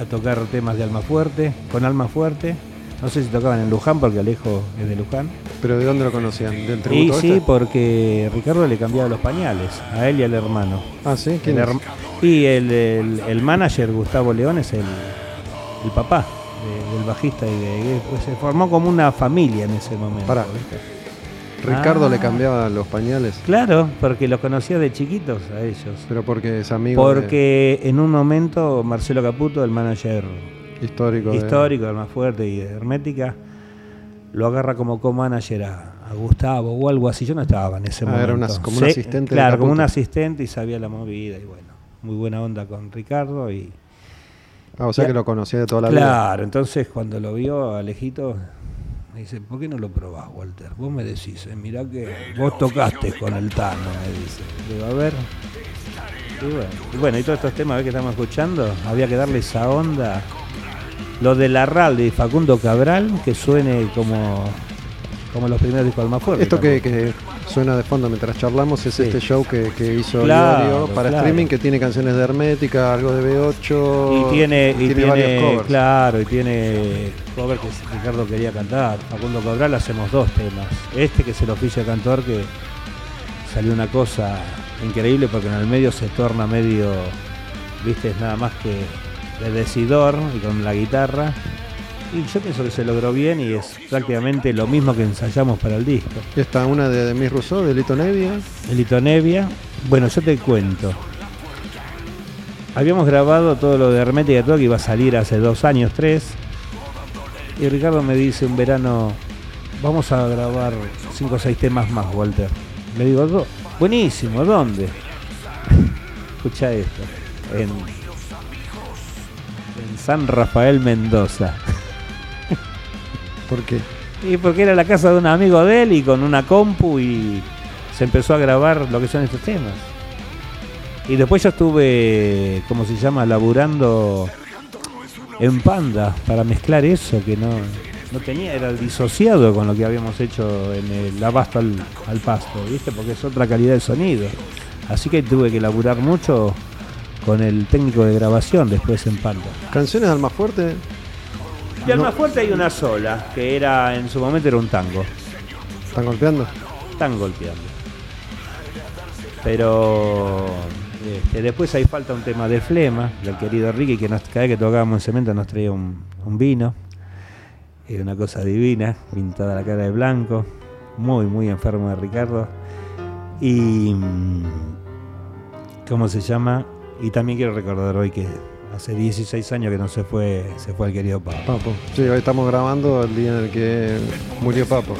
a tocar temas de Alma Fuerte, con Alma Fuerte. No sé si tocaban en Luján, porque Alejo es de Luján. ¿Pero de dónde lo conocían? ¿Del Y tributo sí, este? porque Ricardo le cambiaba los pañales, a él y al hermano. Ah, ¿sí? ¿Quién El es? herm- y el, el- el manager, Gustavo León, es el, el papá de- del bajista. Y de, pues, se formó como una familia en ese momento. Ricardo Ah. le cambiaba los pañales, Claro, porque los conocía de chiquitos a ellos. pero porque es amigo de- Porque en un momento Marcelo Caputo, el manager histórico. de- histórico, el más fuerte y de Hermética, lo agarra como co-manager a, a Gustavo o algo así. Yo no estaba en ese Ah, momento. era una- como un asistente Claro, como un asistente y sabía la movida y bueno, muy buena onda con Ricardo y Ah, o sea que lo conocía de toda la vida. claro, entonces cuando lo vio Alejito me dice, ¿por qué no lo probás, Walter? Vos me decís, eh, mirá que vos tocaste con el Tano, me dice. Digo, a ver. Y bueno, y bueno, y todos estos temas ¿ves que estamos escuchando, había que darle esa onda. Lo de la RAL de Facundo Cabral, que suene como, como los primeros discos del más fuerte. Esto que, que suena de fondo mientras charlamos es Sí. este show que, que hizo Claro, para claro. streaming que tiene canciones de Hermética, algo de B8 Y tiene, y tiene, varios covers. claro, y tiene cover que Ricardo quería cantar. Facundo Cabral hacemos dos temas. Este que es el oficio de cantor que salió una cosa increíble porque en el medio se torna medio, viste, es nada más que de decidor y con la guitarra. Y yo pienso que se logró bien y es prácticamente lo mismo que ensayamos para el disco. Y está una de Demis Rousseau, de Lito Nevia. Elito Nevia. Bueno, yo te cuento. Habíamos grabado todo lo de Hermética, todo que iba a salir hace dos años, tres. Y Ricardo me dice un verano, vamos a grabar cinco o seis temas más, Walter. Le digo, "Do- buenísimo, ¿dónde? Escucha esto. En, en San Rafael Mendoza. ¿Por qué? Y porque era la casa de un amigo de él y con una compu y se empezó a grabar lo que son estos temas. Y después yo estuve, ¿cómo se llama?, laburando en Panda para mezclar eso que no, no tenía, era disociado con lo que habíamos hecho en el abasto al, al pasto, ¿viste? Porque es otra calidad de sonido. Así que tuve que laburar mucho con el técnico de grabación después en Panda. Canciones de Alma Fuerte. Y al No. más fuerte hay una sola, que era en su momento era un tango. ¿Están golpeando? están golpeando. Pero este, después hay falta un tema de flema, del querido Ricky, que nos, cada vez que tocábamos en cemento nos traía un, un vino. Era una cosa divina, pintada la cara de blanco, muy, muy enfermo de Ricardo. Y. mm, ¿Cómo se llama? Y también quiero recordar hoy que hace 16 años que no se fue, se fue el querido Pablo. Papo. Sí, hoy estamos grabando el día en el que murió Papo.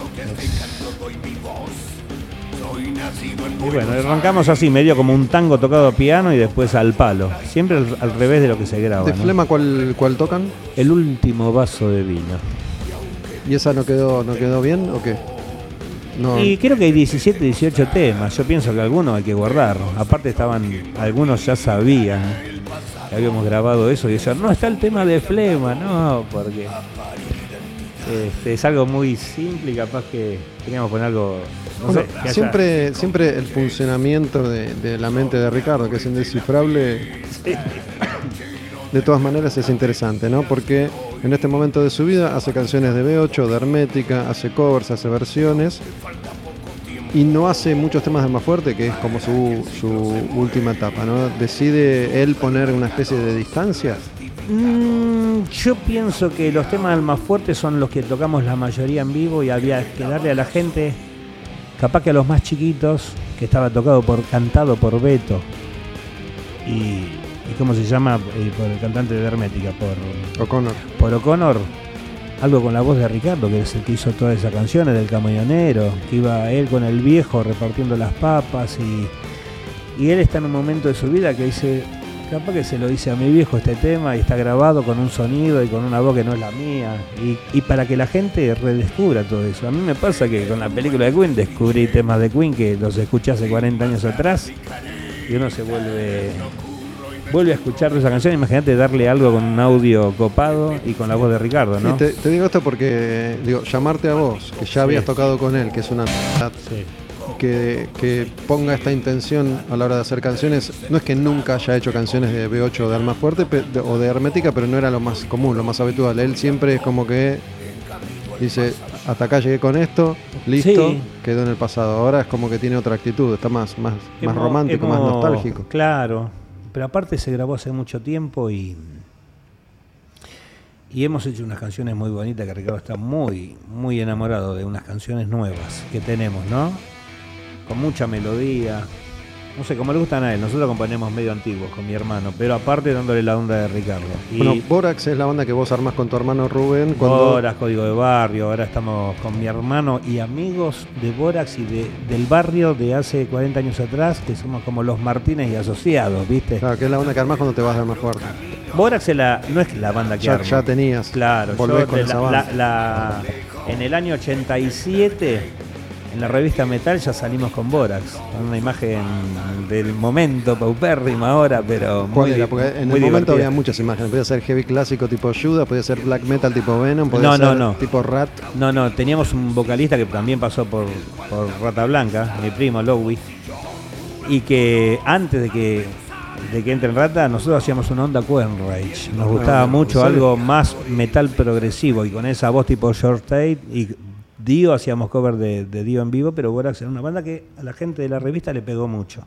Y bueno, arrancamos así, medio como un tango tocado a piano y después al palo. Siempre al, al revés de lo que se graba. ¿De ¿no? Flema cuál, cuál tocan? El último vaso de vino. ¿Y esa no quedó, no quedó bien o qué? No. Y creo que hay 17, 18 temas. Yo pienso que algunos hay que guardar. Aparte estaban, algunos ya sabían habíamos grabado eso y decían, no está el tema de flema, no, porque este, es algo muy simple y capaz que teníamos poner algo, no Bueno, sé, que haya- siempre, siempre el funcionamiento de, de la mente de Ricardo, que es indescifrable, de todas maneras es interesante, ¿no? Porque en este momento de su vida hace canciones de B8, de Hermética, hace covers, hace versiones y no hace muchos temas de más fuerte, que es como su, su última etapa, ¿no? Decide él poner una especie de distancia. Mm, yo pienso que los temas del más fuerte son los que tocamos la mayoría en vivo y había que darle a la gente, capaz que a los más chiquitos, que estaba tocado por, cantado por Beto. Y, y ¿cómo se llama? Eh, por el cantante de Hermética, por O'Connor. por O'Connor, algo con la voz de Ricardo, que es el que hizo todas esas canciones del camionero, que iba él con el viejo repartiendo las papas y, y él está en un momento de su vida que dice, capaz que se lo dice a mi viejo este tema y está grabado con un sonido y con una voz que no es la mía y, y para que la gente redescubra todo eso. A mí me pasa que con la película de Queen descubrí temas de Queen que los escuché hace 40 años atrás y uno se vuelve vuelve a escuchar esa canción, imagínate darle algo con un audio copado y con la voz de Ricardo, ¿no? Y te, te digo esto porque, digo, llamarte a vos, que ya habías tocado con él, que es una Sí. que, que ponga esta intención a la hora de hacer canciones, no es que nunca haya hecho canciones de B8 o de Alma Fuerte o de Hermética, pero no era lo más común, lo más habitual. Él siempre es como que dice, hasta acá llegué con esto, listo, Sí. quedó en el pasado. Ahora es como que tiene otra actitud, está más, más, más Hemos- romántico, más nostálgico. Claro, pero aparte se grabó hace mucho tiempo y y hemos hecho unas canciones muy bonitas que Ricardo está muy muy enamorado de unas canciones nuevas que tenemos, ¿no? Con mucha melodía. No sé, como le gustan a él, nosotros componemos medio antiguos con mi hermano, pero aparte dándole la onda de Ricardo. Y Bueno, Borax es la banda que vos armás con tu hermano Rubén cuando... Borax, Código de Barrio, ahora estamos con mi hermano y amigos de Borax y de, del barrio de hace 40 años atrás, que somos como los Martínez y asociados, ¿viste? Claro, que es la banda que armás cuando te vas de Alma Fuerte. Borax es la, no es la banda que Ya, armo. ya tenías. Claro, Volvés yo con esa la- banda. la- la- en el año 87, en la revista Metal ya salimos con Borax, una imagen del momento paupérrima ahora, pero ¿Cuál muy, era? Porque en muy el momento divertida. había muchas imágenes. Podía ser heavy clásico tipo Judas, podía ser black metal tipo Venom, podía No, ser no, no. tipo Rat. No, no, teníamos un vocalista que también pasó por, por Rata Blanca, mi primo Lowy, y que antes de que, de que entre en Rata, nosotros hacíamos una onda Rage. Nos gustaba Ah, mucho algo más metal progresivo y con esa voz tipo Short Tate y Dio hacíamos cover de, de Dio en vivo, pero Borax era una banda que a la gente de la revista le pegó mucho.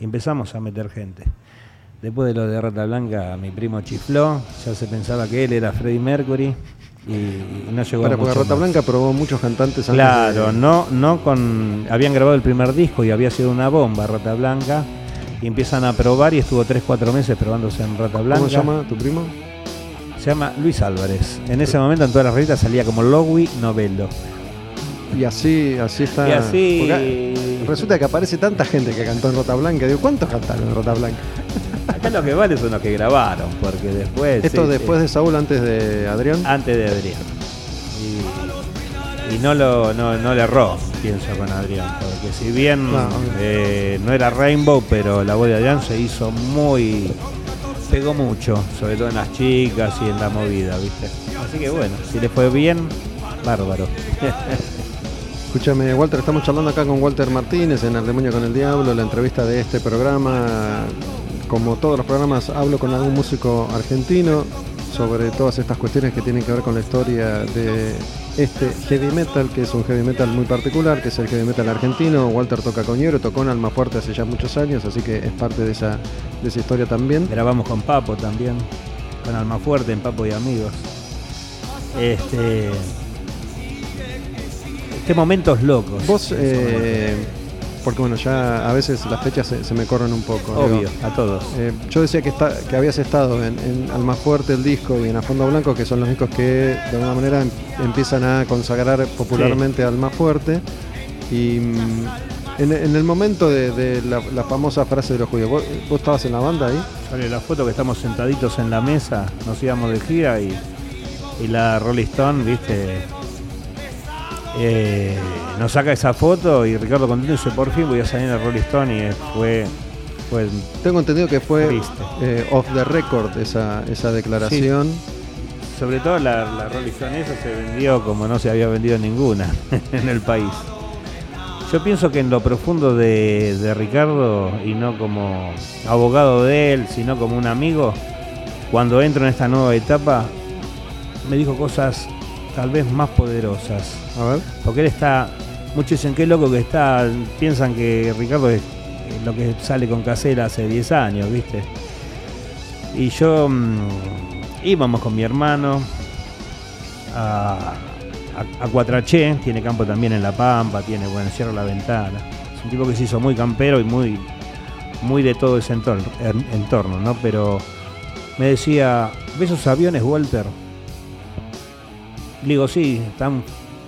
Y empezamos a meter gente. Después de lo de Rata Blanca, mi primo chifló, ya se pensaba que él era Freddie Mercury y, no llegó a Para porque mucho Rata más. Blanca probó muchos cantantes antes Claro, de- no, no con. Habían grabado el primer disco y había sido una bomba, Rata Blanca. Y empiezan a probar y estuvo 3-4 meses probándose en Rata Blanca. ¿Cómo se llama tu primo? Se llama Luis Álvarez. En ese momento en todas las revistas salía como Lowy Novello. Y así, así está. Y así- Resulta que aparece tanta gente que cantó en Rota Blanca. Digo, ¿cuántos cantaron en Rota Blanca? Acá lo que vale son los que grabaron, porque después. Esto sí, después sí, de Saúl, antes de Adrián. Antes de Adrián. Y, y no, lo, no, no le erró, pienso con Adrián. Porque si bien No, eh, no era Rainbow, pero la voz de Adrián se hizo muy. pegó mucho, sobre todo en las chicas y en la movida, ¿viste? Así que bueno, si le fue bien, bárbaro. Escúchame, Walter, estamos charlando acá con Walter Martínez en El Demonio con el Diablo, la entrevista de este programa. Como todos los programas, hablo con algún músico argentino sobre todas estas cuestiones que tienen que ver con la historia de este heavy metal, que es un heavy metal muy particular, que es el heavy metal argentino. Walter toca coñero, tocó en Alma Fuerte hace ya muchos años, así que es parte de esa, de esa historia también. Grabamos con Papo también, con Almafuerte en Papo y Amigos. Este. Qué momentos locos. Vos, eh, porque bueno, ya a veces las fechas se, se me corren un poco. digo. Obvio, a todos. Eh, yo decía que, está, que habías estado en, en Alma Fuerte el disco y en A Fondo Blanco, que son los discos que de alguna manera em- empiezan a consagrar popularmente a Alma Fuerte. Y mm, en, en el momento de, de la, la famosa frase de los judíos, ¿vos, vos estabas en la banda ahí? Sale la foto que estamos sentaditos en la mesa, nos íbamos de gira y, y la Rolling Stone, viste, eh, nos saca esa foto y Ricardo contento dice, por fin voy a salir en Rolling Stone y fue, fue Tengo entendido que fue eh, off the record esa, esa declaración. sobre todo la, la Rolling Stone esa se vendió como no se había vendido ninguna en el país. Yo pienso que en lo profundo de, de Ricardo, y no como abogado de él, sino como un amigo, cuando entro en esta nueva etapa, me dijo cosas tal vez más poderosas. A ver. Porque él está, muchos dicen qué loco que está, piensan que Ricardo es lo que sale con Casela hace 10 años, ¿viste? Y yo mm, íbamos con mi hermano a, a, a Cuatraché, tiene campo también en La Pampa, tiene, bueno, cierra la ventana. Es un tipo que se hizo muy campero y muy, muy de todo ese entorno, en- entorno, ¿no? Pero me decía, ¿ves esos aviones, Walter? Le digo, sí, están,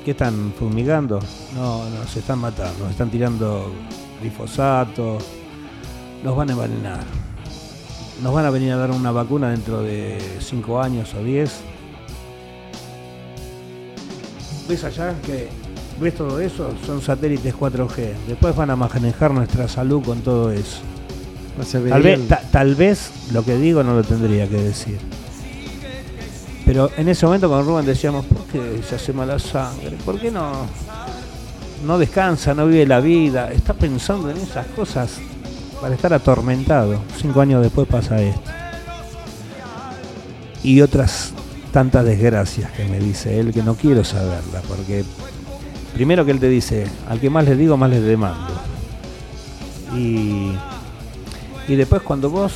¿qué están fumigando? No, no, se están matando, están tirando glifosato, nos van a envenenar. Nos van a venir a dar una vacuna dentro de 5 años o 10. ¿Ves allá que ves todo eso? Son satélites 4G. Después van a manejar nuestra salud con todo eso. Tal vez, ta- tal vez lo que digo no lo tendría que decir. Pero en ese momento con Rubén decíamos, ¿por qué se hace mala sangre? ¿Por qué no, no descansa, no vive la vida? Está pensando en esas cosas para estar atormentado. Cinco años después pasa esto. Y otras tantas desgracias que me dice él que no quiero saberla, porque primero que él te dice, al que más le digo, más le demando. Y y después cuando vos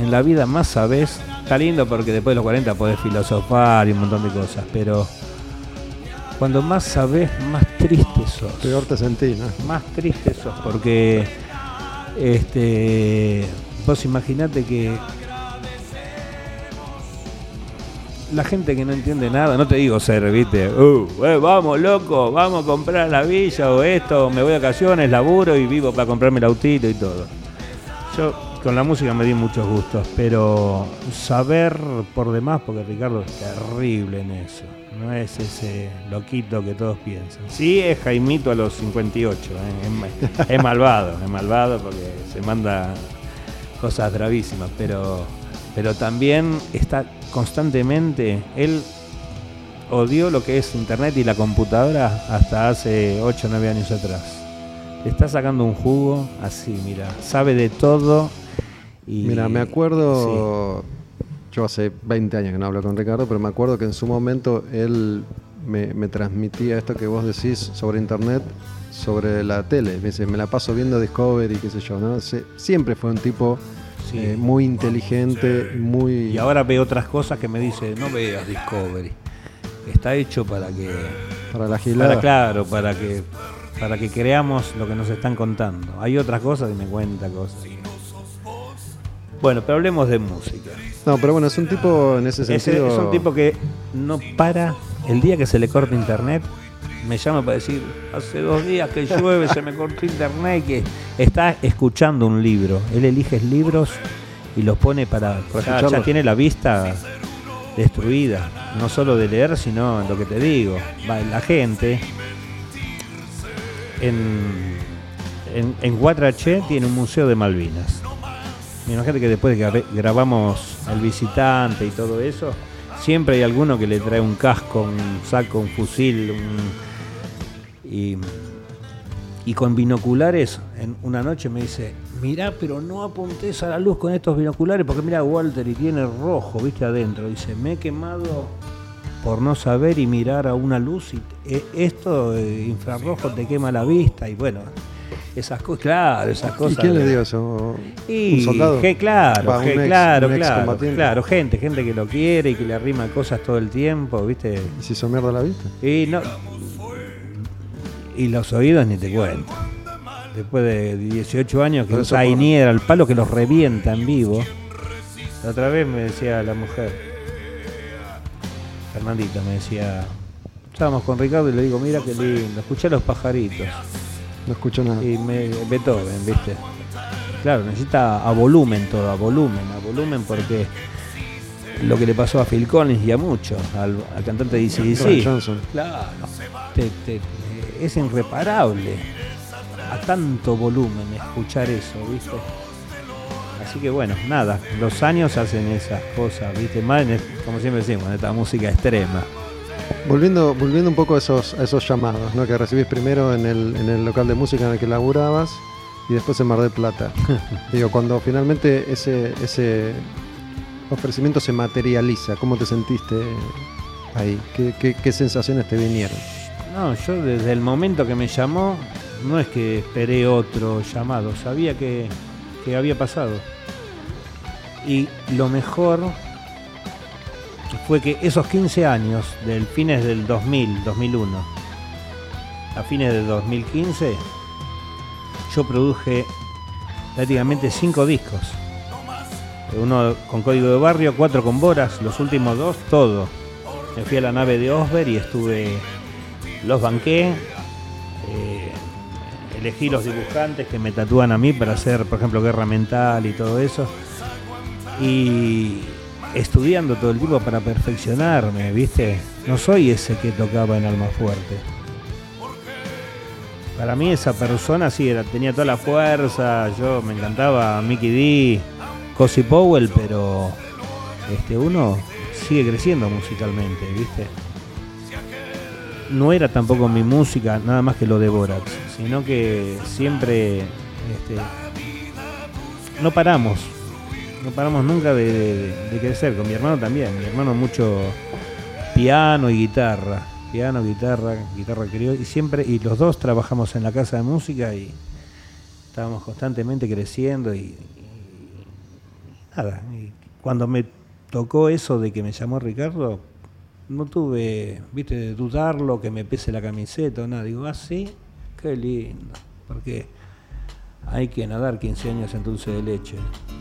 en la vida más sabés, está lindo porque después de los 40 podés filosofar y un montón de cosas, pero cuando más sabés, más triste sos. Peor te sentí, ¿no? Más triste sos porque este vos imaginate que la gente que no entiende nada, no te digo ser, viste, "Uh, eh, vamos loco, vamos a comprar la villa o esto, me voy a vacaciones, laburo y vivo para comprarme el autito y todo. Yo con la música me di muchos gustos, pero saber por demás, porque Ricardo es terrible en eso. No es ese loquito que todos piensan. Sí, es Jaimito a los 58. ¿eh? Es, ma- es malvado, es malvado porque se manda cosas gravísimas, pero, pero también está constantemente. Él odió lo que es internet y la computadora hasta hace 8 o 9 años atrás. Le está sacando un jugo así, mira. Sabe de todo. Y, Mira, me acuerdo, yo hace 20 años que no hablo con Ricardo, pero me acuerdo que en su momento él me, me transmitía esto que vos decís sobre internet, sobre la tele. Me dice, me la paso viendo Discovery, qué sé yo, ¿no? Se- siempre fue un tipo Sí. eh, muy inteligente, muy... Y ahora ve otras cosas que me dice, no veas Discovery. Está hecho para que para la gilada. Para, claro, para que, para que creamos lo que nos están contando. Hay otras cosas y me cuenta cosas. Bueno, pero hablemos de música. No, pero bueno, es un tipo en ese sentido... es un tipo que no para el día que se le corta internet. Me llama para decir, hace dos días que llueve, se me cortó internet, que está escuchando un libro. Él elige libros y los pone para... Para ya, ya tiene la vista destruida, no solo de leer, sino en lo que te digo. Va, la gente en, en, en Guatraché tiene un museo de Malvinas. Imagínate que después de que gra- grabamos El Visitante y todo eso, siempre hay alguno que le trae un casco, un saco, un fusil, un- y, y con binoculares, en una noche me dice, mirá, pero no apuntes a la luz con estos binoculares, porque mira Walter y tiene rojo, viste adentro. Dice, me he quemado por no saber y mirar a una luz y eh, esto eh, infrarrojo te quema la vista y bueno, esas cosas, claro, esas ¿Y cosas. quién le dio eso? Y ¿Un soldado? que claro, que ex- claro, claro, claro, gente, gente que lo quiere y que le arrima cosas todo el tiempo, ¿viste? ¿Y se hizo mierda la vista? Y no y los oídos ni te cuento. Después de 18 años que usa Inier al palo que los revienta en vivo. La otra vez me decía la mujer, Fernandita me decía, estábamos con Ricardo y le digo, mira qué lindo, escuché los pajaritos. No escucho nada. Y me, Beethoven, ¿viste? Claro, necesita a volumen todo, a volumen, a volumen porque lo que le pasó a Phil Collins y a muchos, al, al cantante de DCDC. Johnson. Claro, te- te- es irreparable a tanto volumen escuchar eso, ¿viste? Así que bueno, nada, los años hacen esas cosas, ¿viste? Más, como siempre decimos, en esta música extrema. Volviendo, volviendo un poco a esos, a esos llamados, ¿no? Que recibís primero en el, en el local de música en el que laburabas y después en Mar del Plata. Digo, cuando finalmente ese, ese ofrecimiento se materializa? ¿Cómo te sentiste ahí? ¿Qué, qué- qué sensaciones te vinieron? No, yo desde el momento que me llamó, no es que esperé otro llamado, sabía que, que había pasado. Y lo mejor fue que esos 15 años, del fines del 2000, 2001, a fines del 2015, yo produje prácticamente 5 discos. Uno con código de barrio, cuatro con Boras, los últimos dos, todo. Me fui a la nave de Osber y estuve los banqué, eh, elegí los dibujantes que me tatúan a mí para hacer, por ejemplo, guerra mental y todo eso. Y estudiando todo el tiempo para perfeccionarme, ¿viste? No soy ese que tocaba en Alma Fuerte. Para mí esa persona sí era, tenía toda la fuerza, yo me encantaba Mickey D, Cosi Powell, pero este uno sigue creciendo musicalmente, ¿viste? no era tampoco mi música nada más que lo de Borax, sino que siempre este, no paramos, no paramos nunca de, crecer, con mi hermano también, mi hermano mucho piano y guitarra, piano, guitarra, guitarra criolla, y siempre, y los dos trabajamos en la casa de música y estábamos constantemente creciendo y, nada, cuando me tocó eso de que me llamó Ricardo, no tuve, viste, de dudarlo, que me pese la camiseta o nada. Digo, ah, sí, qué lindo. Porque hay que nadar 15 años en dulce de leche.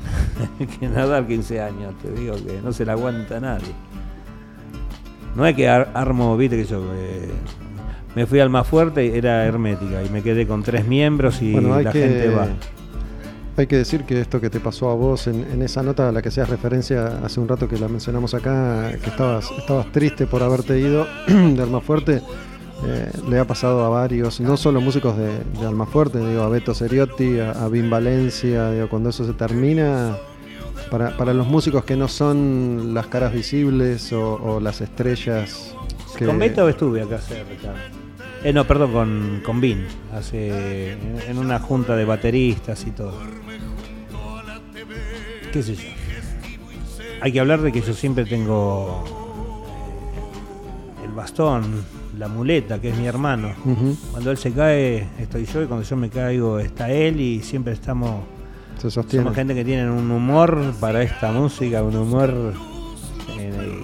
hay que nadar 15 años, te digo que no se la aguanta nadie. No es que ar- armo, viste, que yo eh, me fui al más fuerte, era hermética, y me quedé con tres miembros y Bueno, la que, gente va. hay que decir que esto que te pasó a vos en, en esa nota a la que hacías referencia hace un rato que la mencionamos acá, que estabas, estabas triste por haberte ido de Almafuerte, eh, le ha pasado a varios, no solo músicos de, de Almafuerte, digo, a Beto Seriotti, a, a Vin Valencia, digo, cuando eso se termina, para, para los músicos que no son las caras visibles o, las estrellas que... Con Beto estuve acá cerca. Eh, no, perdón, con, con Vin, hace, en, en una junta de bateristas y todo. ¿Qué sé yo? Hay que hablar de que yo siempre tengo eh, el bastón, la muleta, que es mi hermano. Cuando él se cae, estoy yo, y cuando yo me caigo, está él, y siempre estamos se sostiene. somos gente que tiene un humor para esta música, un humor. eh,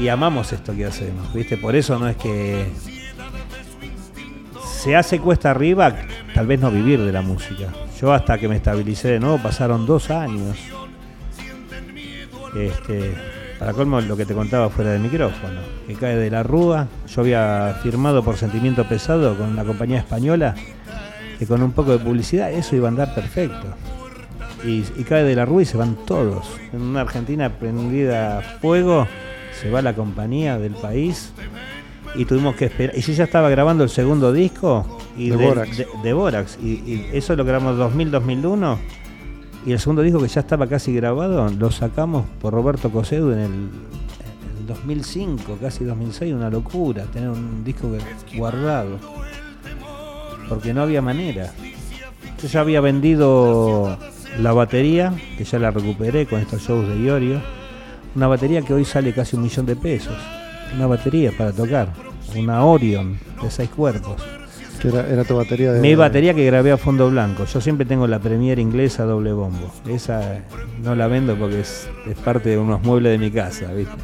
y amamos esto que hacemos, ¿viste? Por eso no es que. Se hace cuesta arriba, tal vez no vivir de la música. Yo hasta que me estabilicé de nuevo pasaron dos años. Este, para colmo lo que te contaba fuera del micrófono, que cae de la rúa. Yo había firmado por sentimiento pesado con una compañía española que con un poco de publicidad eso iba a andar perfecto. Y, y cae de la rúa y se van todos. En una Argentina prendida a fuego, se va la compañía del país y tuvimos que esperar. Y yo ya estaba grabando el segundo disco y De Borax. de- de Borax. Y, y eso lo grabamos 2000-2001. Y el segundo disco que ya estaba casi grabado lo sacamos por Roberto Cosedu en el, en el 2005, casi 2006, una locura tener un disco guardado. Porque no había manera. Yo ya había vendido la batería, que ya la recuperé con estos shows de Iorio. Una batería que hoy sale casi un millón de pesos. Una batería para tocar. Una Orion de seis cuerpos. Que era, era tu batería de... Mi batería que grabé a fondo blanco. Yo siempre tengo la Premier inglesa doble bombo. Esa no la vendo porque es, es parte de unos muebles de mi casa, ¿viste?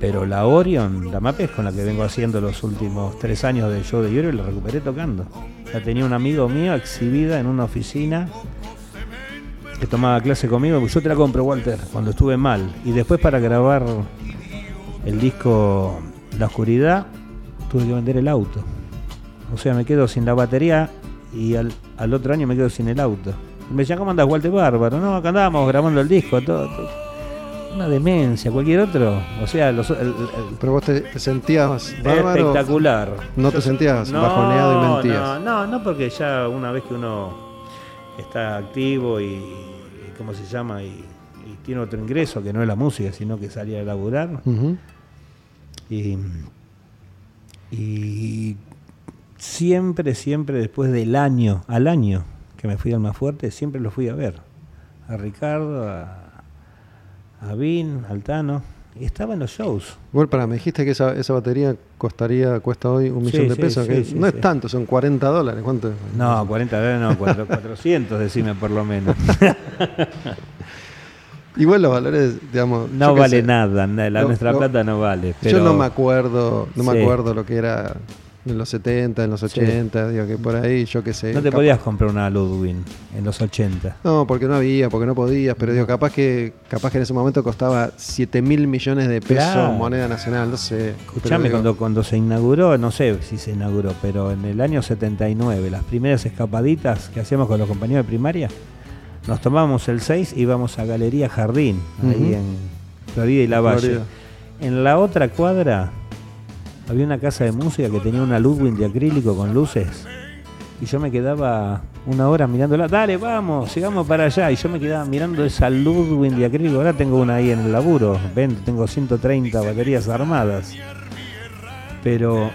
Pero la Orion, la Mapes con la que vengo haciendo los últimos tres años de show de Iorio, la recuperé tocando. La tenía un amigo mío exhibida en una oficina que tomaba clase conmigo. Yo te la compro, Walter, cuando estuve mal. Y después para grabar el disco La Oscuridad, tuve que vender el auto. O sea, me quedo sin la batería y al, al otro año me quedo sin el auto. Me decían, ¿cómo andas, Walter Bárbaro? No, acá andábamos grabando el disco, todo, todo. Una demencia, cualquier otro. O sea, los- el- el- Pero vos te, te sentías bárbaro. espectacular. No te sentías bajoneado y mentías. No, no, no, porque ya una vez que uno está activo y, y ¿cómo se llama? Y, y tiene otro ingreso que no es la música, sino que salir a laburar. Y, y siempre, siempre después del año, al año que me fui al más fuerte, siempre lo fui a ver. A Ricardo, a, a Vin, al Tano, y estaba en los shows. Igual para, me dijiste que esa, esa batería costaría, cuesta hoy un millón Sí, de pesos, sí, que sí, no es tanto, son 40 dólares. ¿Cuánto? No, 40 dólares no, cuatro- 400 decime por lo menos. Igual los valores, digamos. No vale sé, nada, la, No, nuestra no. plata no vale. Yo no me acuerdo, no me acuerdo lo que era en los 70, en los 80, digo que por ahí, yo qué sé. No te capaz- podías comprar una Ludwig en los 80. No, porque no había, porque no podías, pero digo, capaz que capaz que en ese momento costaba 7 mil millones de pesos Claro. moneda nacional, no sé. Escuchame, digo, cuando, cuando se inauguró, no sé si se inauguró, pero en el año 79, las primeras escapaditas que hacíamos con los compañeros de primaria, nos tomábamos el 6 y íbamos a Galería Jardín, ahí en Florida y La Valle. Florida. En la otra cuadra había una casa de música que tenía una Ludwig de acrílico con luces. Y yo me quedaba una hora mirándola. Dale, vamos, sigamos para allá. Y yo me quedaba mirando esa Ludwig de acrílico. Ahora tengo una ahí en el laburo. Ven, tengo 130 baterías armadas. Pero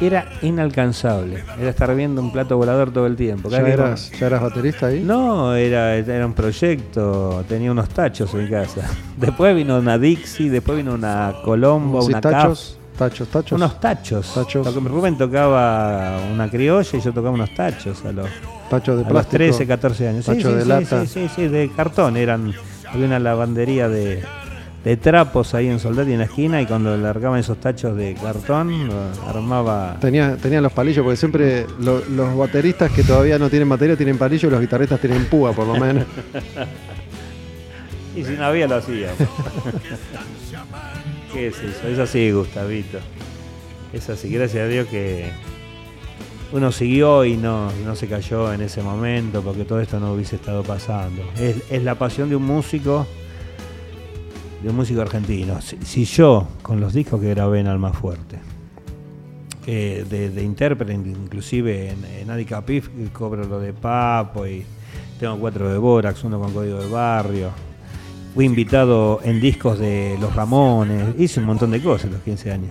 era inalcanzable. Era estar viendo un plato volador todo el tiempo. ¿Ya eras, ¿Ya eras baterista ahí? no, era, era un proyecto, tenía unos tachos en casa. Después vino una Dixie, después vino una Colombo, una tachos, tachos, Caf, tachos. unos tachos. Tachos. Rubén tocaba una criolla y yo tocaba unos tachos a los, tachos de a los plástico. 13, 14 años. Sí, tacho sí, de sí, lata. sí, sí, sí, de cartón. Eran, había una lavandería de, de trapos ahí en Soldati en la esquina y cuando largaban esos tachos de cartón, armaba... Tenía, tenían los palillos, porque siempre lo- los bateristas que todavía no tienen batería tienen palillos y los guitarristas tienen púa, por lo menos. Y si no había, lo hacía. ¿Qué es eso? Es así, Gustavito. Es así, gracias a Dios que uno siguió y no, no se cayó en ese momento porque todo esto no hubiese estado pasando. Es, la pasión de un músico, de un músico argentino. Si, yo, con los discos que grabé en Alma Fuerte, de intérprete, inclusive en, en Adi Capif, cobro lo de Papo y tengo cuatro de Borax, uno con código de barrio. Fui invitado en discos de Los Ramones, hice un montón de cosas a los 15 años.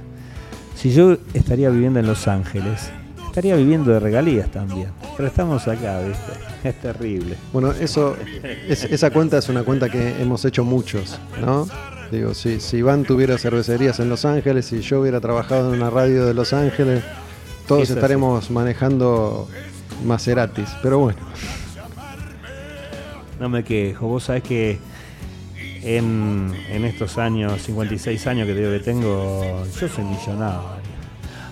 Si yo estaría viviendo en Los Ángeles, estaría viviendo de regalías también. Pero estamos acá, ¿viste? Es terrible. Bueno, eso, es- esa cuenta es una cuenta que hemos hecho muchos, ¿no? Digo, si, si Iván tuviera cervecerías en Los Ángeles, si yo hubiera trabajado en una radio de Los Ángeles, todos Es así. estaremos manejando Maseratis. Pero bueno, No me quejo. Vos sabés que en, en estos años, 56 años que digo que tengo, yo soy millonario.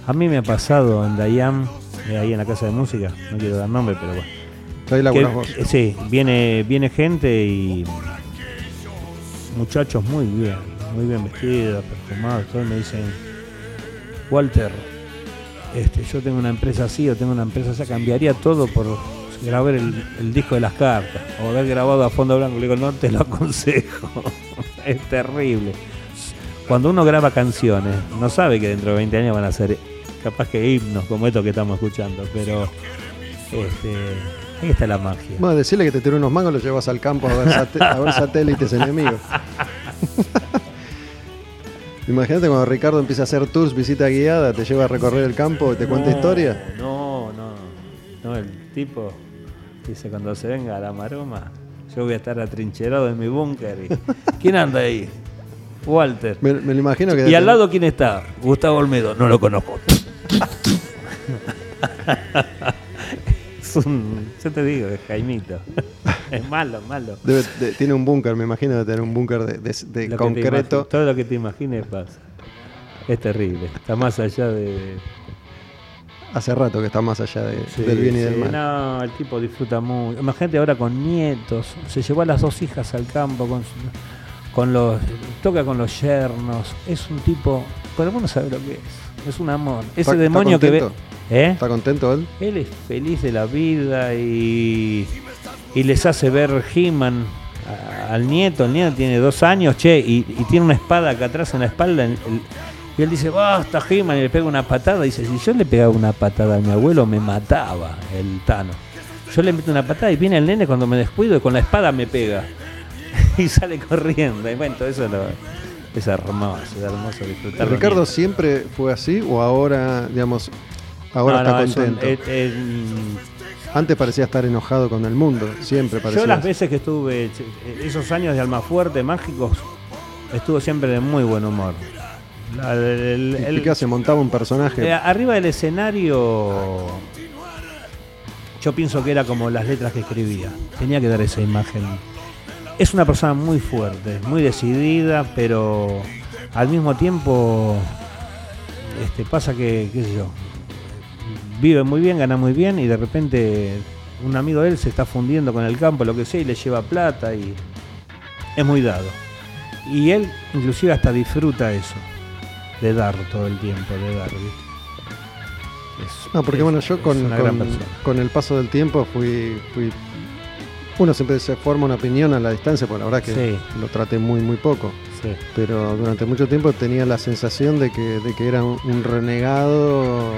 A mí me ha pasado en Dayam, eh, ahí en la casa de música, no quiero dar nombre, pero bueno. ahí Que- laburás vos. eh, sí, viene, viene gente y muchachos muy bien, muy bien vestidos, perfumados, todos me dicen, Walter, este, yo tengo una empresa así o tengo una empresa así, cambiaría todo por grabar el, el disco de las cartas o haber grabado a fondo blanco. Le digo, no te lo aconsejo, es terrible. Cuando uno graba canciones, no sabe que dentro de 20 años van a ser capaz que himnos como estos que estamos escuchando, pero este, ahí está la magia. Bueno, decirle que te tiró unos mangos, lo llevas al campo a ver, sate- a ver satélites enemigos. Imagínate cuando Ricardo empieza a hacer tours, visita guiada, te lleva a recorrer el campo, te cuenta No, historia. No, no. No, el tipo dice cuando se venga la maroma, yo voy a estar atrincherado en mi búnker. ¿Quién anda ahí? Walter. Me, me lo imagino que. ¿Y al lado quién está? Gustavo Olmedo. No lo conozco. es un. Yo te digo, es Jaimito. Es malo, malo. debe- de- tiene un búnker, me imagino de tener un búnker de, de- concreto. todo lo que te imagines pasa. Es terrible. Está más allá de, Hace rato que está más allá de- Sí, del bien y del sí, mal. No, el tipo disfruta mucho. Imagínate ahora con nietos. Se llevó a las dos hijas al campo con, con los. Toca con los yernos. Es un tipo. Pero vos no sabés lo que es. Es un amor. Ese ¿Está- está demonio que ve. ¿Eh? ¿Está contento él? Él es feliz de la vida y, y les hace ver He-Man al nieto. El nieto tiene dos años, che, y, y tiene una espada acá atrás en la espalda. el- el- y él dice, basta, He-Man, y le pega una patada. Dice, si yo le pegaba una patada a mi abuelo, me mataba el Tano. Yo le meto una patada y viene el nene cuando me descuido y con la espada me pega. y sale corriendo. Y bueno, todo eso lo- es hermoso, es hermoso disfrutar. ¿Ricardo siempre fue así o ahora, digamos, ahora No, está no, es un- contento? es- es- Antes parecía estar enojado con el mundo, siempre parecía. Yo las veces que estuve, che, esos años de Almafuerte mágicos, estuvo siempre de muy buen humor. La- el- ¿Y el- qué hace? Montaba un personaje. eh, arriba del escenario, yo pienso que era como las letras que escribía. Tenía que dar esa imagen. Es una persona muy fuerte, muy decidida, pero al mismo tiempo este, pasa que, qué sé yo, vive muy bien, gana muy bien y de repente un amigo de él se está fundiendo con el campo, lo que sea, y le lleva plata y es muy dado. Y él inclusive hasta disfruta eso, de dar todo el tiempo, de dar. No, porque es- bueno, yo con, con, el paso del tiempo fui, fui. Uno siempre se forma una opinión a la distancia, porque la verdad que Sí. lo traté muy, muy poco. Sí. Pero durante mucho tiempo tenía la sensación de que, de que era un, un renegado.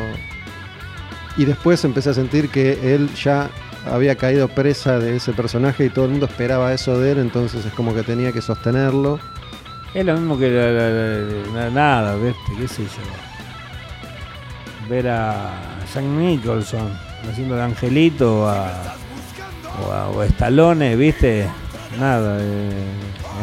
Y después empecé a sentir que él ya había caído presa de ese personaje y todo el mundo esperaba eso de él, entonces es como que tenía que sostenerlo. Es lo mismo que la- la- la- nada, ¿viste? ¿Qué sé yo? Ver a Jack Nicholson haciendo de Angelito o a, o a, o a Stallone, ¿viste? Nada, eh,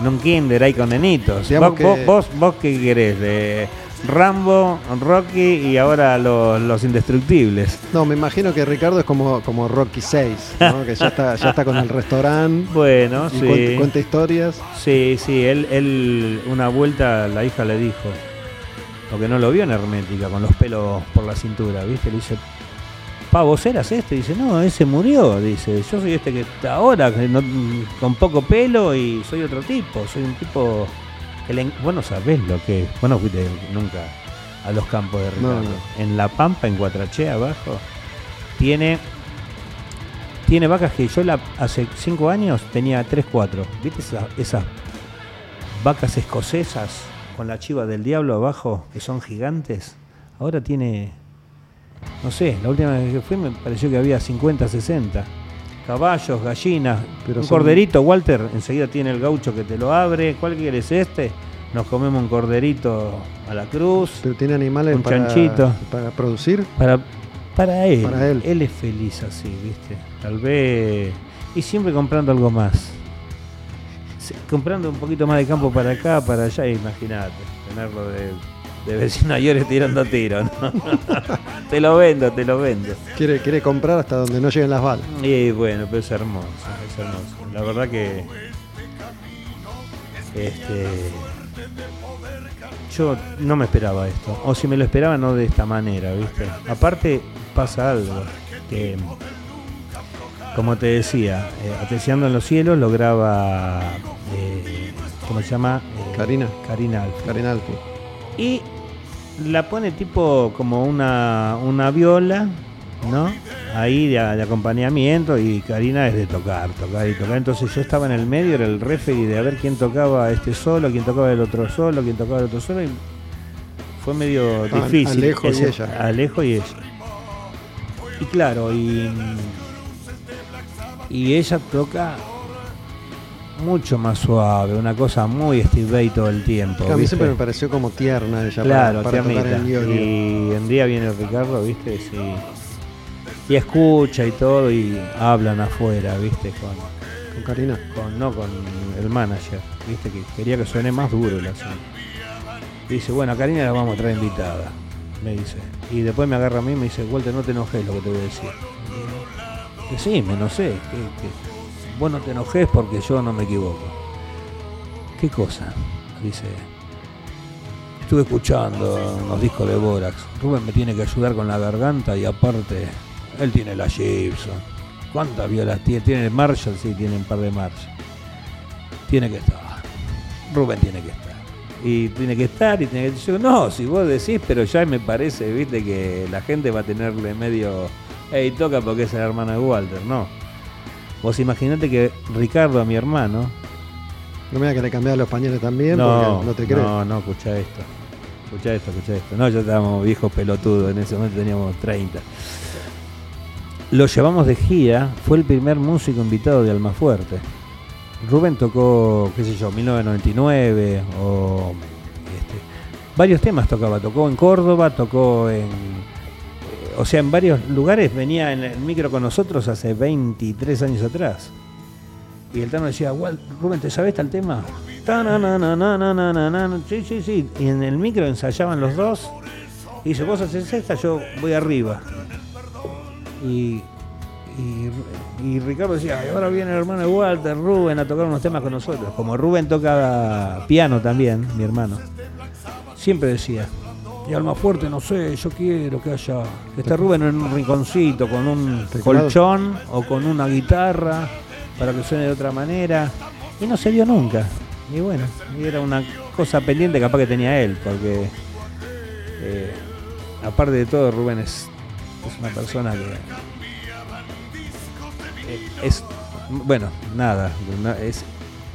en un kinder ahí con nenitos. ¿Vos, que- vos, vos, vos qué querés? De Rambo, Rocky y ahora los, los indestructibles. No, me imagino que Ricardo es como, como Rocky 6, ¿no? que ya está, ya está con el restaurante Bueno, y sí. cuenta, cuenta historias. Sí, sí, él, él una vuelta la hija le dijo, porque no lo vio en hermética, con los pelos por la cintura, ¿viste? Le dice, pa, vos eras este, dice, no, ese murió, dice, yo soy este que está ahora, no- con poco pelo y soy otro tipo, soy un tipo que le en- vos no sabés lo que es, vos no fuiste nunca a los campos de Ricardo. no. En La Pampa, en Guatraché, abajo, tiene tiene vacas que yo la, hace cinco años tenía 3, 4. ¿Viste esa- esas vacas escocesas con la chiva del diablo abajo que son gigantes? Ahora tiene, no sé, la última vez que fui me pareció que había 50, 60. Caballos, gallinas, Pero un son- corderito, Walter, enseguida tiene el gaucho que te lo abre. ¿Cuál quieres este? Nos comemos un corderito a la cruz. Pero tiene animales Un para, chanchito. para producir. Para, para él. Para él. es feliz así, ¿viste? Tal vez. Y siempre comprando algo más. Se- Comprando un poquito más de campo para acá, para allá, imagínate. Tenerlo de, de vecino ayer tirando tiros, ¿no? te lo vendo, te lo vendo. Quiere, quiere comprar hasta donde no lleguen las balas. Y bueno, pero es hermoso, es hermoso. La verdad que. Este. Yo no me esperaba esto. O si me lo esperaba, no de esta manera, ¿viste? Aparte, pasa algo. Que. Como te decía, eh, en los cielos lo graba. eh, ¿Cómo se llama? Eh, Karina. Karina Alfi. Karina Alfi. Y la pone tipo como una, una viola, ¿no? Ahí de, de acompañamiento y Karina es de tocar, tocar y tocar. Entonces yo estaba en el medio, era el referee de a ver quién tocaba este solo, quién tocaba el otro solo, quién tocaba el otro solo. Y fue medio Ah, difícil. Alejo y ese- ella. Alejo y ella. Y claro, y, y ella toca mucho más suave, una cosa muy Steve Vai todo el tiempo. A mí siempre me pareció como tierna ella Claro, para, para tocar el. Y un día viene Ricardo, ¿viste? Sí. Y escucha y todo y hablan afuera, ¿viste? Con, Con Karina. con- no con el manager, ¿viste? Que quería que suene más duro el asunto. Y dice, bueno, a Karina la vamos a traer invitada, me dice. Y después me agarra a mí y me dice, Walter, no te enojes lo que te voy a decir. Decime, no sé, que vos no te enojes porque yo no me equivoco. ¿Qué cosa? Dice, estuve escuchando unos discos de Borax. Rubén me tiene que ayudar con la garganta y aparte, él tiene la Gibson. ¿Cuántas violas tiene? ¿Tiene el Marshall? Sí, tiene un par de Marshall. Tiene que estar. Rubén tiene que estar. Y tiene que estar y tiene que yo, no, si vos decís, pero ya me parece, viste, que la gente va a tenerle medio, hey, toca porque es el hermano de Walter, no. Vos imaginate que Ricardo, mi hermano, No me digas que le cambiaba los pañales también, no, porque no te crees. no, no, escucha esto. Escucha esto, escucha esto. No, ya estábamos viejos pelotudos, en ese momento teníamos 30. Lo llevamos de gira, fue el primer músico invitado de Almafuerte. Rubén tocó, qué sé yo, 1999 o este, varios temas tocaba, tocó en Córdoba, tocó en o sea, en varios lugares venía en el micro con nosotros hace 23 años atrás. Y el Tano decía, Rubén, ¿te sabes tal tema? Sí, sí, sí. Y en el micro ensayaban los dos. Y dice, vos haces esta, yo voy arriba. Y, y, y Ricardo decía, ahora viene el hermano de Walter, Rubén, a tocar unos temas con nosotros. Como Rubén toca piano también, mi hermano. Siempre decía, y alma fuerte, no sé, yo quiero que haya, que esté Rubén en un rinconcito con un Teclado. colchón o con una guitarra para que suene de otra manera. Y no se dio nunca. Y bueno, y era una cosa pendiente capaz que tenía él, porque eh, aparte de todo, Rubén es, es una persona que eh, es, bueno, nada, es,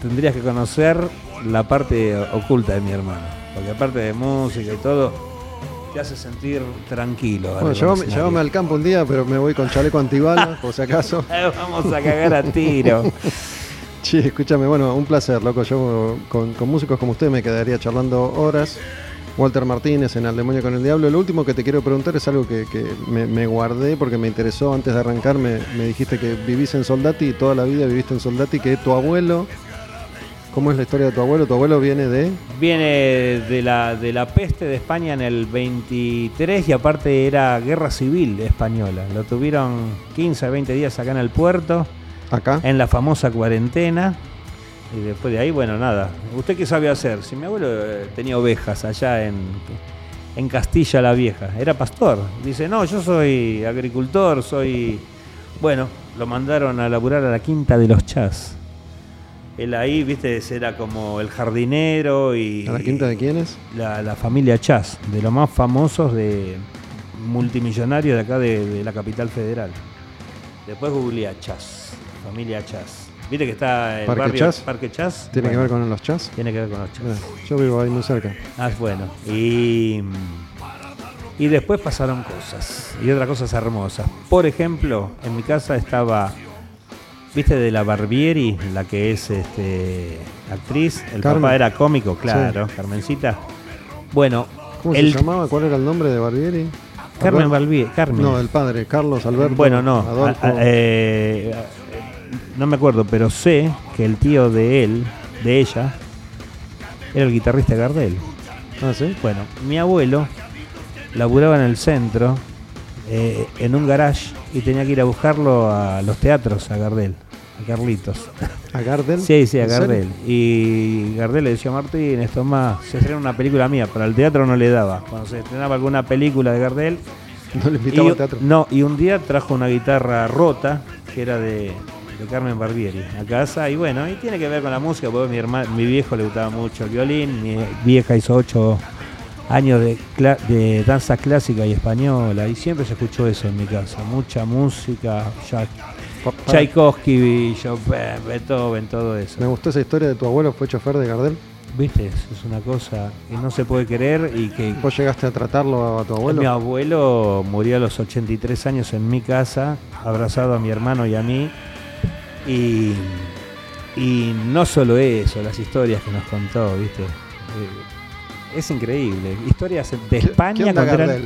tendrías que conocer la parte oculta de mi hermano, porque aparte de música y todo, te hace sentir tranquilo. Bueno, llévame, al campo un día, pero me voy con chaleco antibalas, por si acaso. Vamos a cagar a tiro. Sí, escúchame, bueno, un placer, loco. Yo con, con músicos como usted me quedaría charlando horas. Walter Martínez en Al Demonio con el Diablo. Lo último que te quiero preguntar es algo que, que me, me guardé porque me interesó antes de arrancar. Me, me dijiste que vivís en Soldati y toda la vida viviste en Soldati, que tu abuelo. ¿Cómo es la historia de tu abuelo? Tu abuelo viene de. Viene de la, de la peste de España en el 23 y aparte era guerra civil española. Lo tuvieron 15 a 20 días acá en el puerto. acá. en la famosa cuarentena. Y después de ahí, bueno, nada. ¿Usted qué sabe hacer? Si mi abuelo eh, tenía ovejas allá en, en Castilla la Vieja, era pastor. Dice, no, yo soy agricultor, soy... Bueno, lo mandaron a laburar a la quinta de los chas. Él ahí, viste, era como el jardinero y... ¿A la quinta de quiénes? La, la familia Chas, de los más famosos de multimillonarios de acá de, de la capital federal. Después googlea Chas, familia Chas. ¿Viste que está el ¿Parque barrio Chas? Parque Chas? ¿Tiene que ver con los chas? Tiene que ver con los Chas. Mira, yo vivo ahí muy cerca. Ah, bueno. Y, y después pasaron cosas. Y otras cosas hermosas. Por ejemplo, en mi casa estaba, ¿viste de la Barbieri? La que es este, actriz. El Carmen. papá era cómico, claro. Carmencita. Bueno, ¿Cómo el, se llamaba? ¿Cuál era el nombre de Barbieri? Carmen Barbieri. Carmen. No, el padre, Carlos Alberto. Bueno, no. Adolfo. a- a- eh, no me acuerdo, pero sé que el tío de él, de ella, era el guitarrista de Gardel. ah, ¿sí? Bueno, mi abuelo laburaba en el centro, eh, en un garage, y tenía que ir a buscarlo a los teatros, a Gardel, a Carlitos. ¿A Gardel? Sí, sí, a. Gardel. Y Gardel le decía a Martín, esto más, se estrena una película mía, pero al teatro no le daba. Cuando se estrenaba alguna película de Gardel, No le invitaba y, al teatro. No, y un día trajo una guitarra rota, que era de, de Carmen Barbieri, a casa. Y bueno, y tiene que ver con la música, porque mi, hermano, mi viejo le gustaba mucho el violín. Mi vieja hizo ocho años de, de danza clásica y española. Y siempre se escuchó eso en mi casa. Mucha música, ya, Tchaikovsky, Chopin, Beethoven, todo eso. Me gustó esa historia de tu abuelo, fue chofer de Gardel. ¿Viste? Es una cosa que no se puede creer y que ¿Vos llegaste a tratarlo a tu abuelo? Mi abuelo murió a los 83 años en mi casa, abrazado a mi hermano y a mí. Y, y no solo eso, las historias que nos contó, ¿viste? Eh, es increíble. Historias de ¿Qué- España.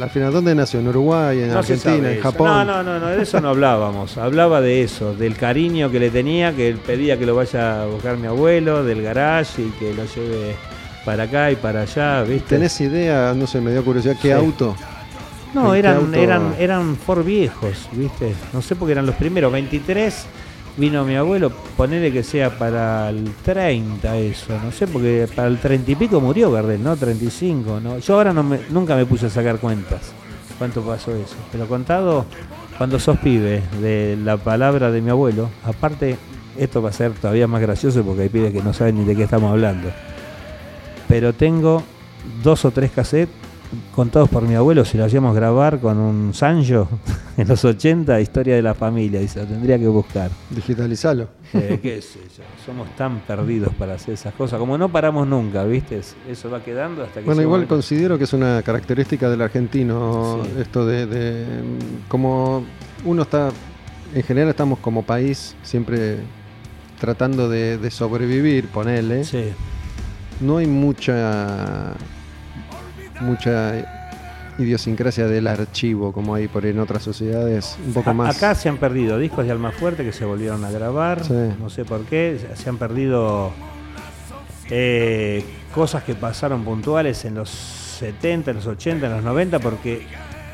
Al final, ¿dónde nació? ¿En Uruguay, en No Argentina, en. Japón? No, no, no, no, de eso no hablábamos. Hablaba de eso, del cariño que le tenía, que él pedía que lo vaya a buscar mi abuelo, del garage y que lo lleve para acá y para allá, ¿viste? ¿Tenés idea? No sé, me dio curiosidad. ¿Qué Sí. auto? No, ¿En qué eran, auto? eran, eran Ford viejos, ¿viste? No sé porque eran los primeros. 23 vino mi abuelo, ponele que sea para el 30 eso, no sé, porque para el 30 y pico murió Gardel, ¿no? 35, ¿no? Yo ahora no me, nunca me puse a sacar cuentas cuánto pasó eso. Pero contado, cuando sos pibe, de la palabra de mi abuelo, aparte, esto va a ser todavía más gracioso porque hay pibes que no saben ni de qué estamos hablando. Pero tengo dos o tres cassettes contados por mi abuelo, si lo hacíamos grabar con un Sanjo en los 80, historia de la familia, dice, lo tendría que buscar. Digitalizalo. Eh, qué sé yo, somos tan perdidos para hacer esas cosas, como no paramos nunca, ¿viste? Eso va quedando hasta que... Bueno, igual considero que es una característica del argentino Sí. esto de, de, como uno está, en general estamos como país siempre tratando de, de sobrevivir, ponele. Sí. No hay mucha mucha idiosincrasia del archivo como hay por en otras sociedades, un poco más. Acá se han perdido discos de Alma Fuerte que se volvieron a grabar, Sí. no sé por qué, se- han perdido eh, cosas que pasaron puntuales en los 70, en los 80, en los 90, porque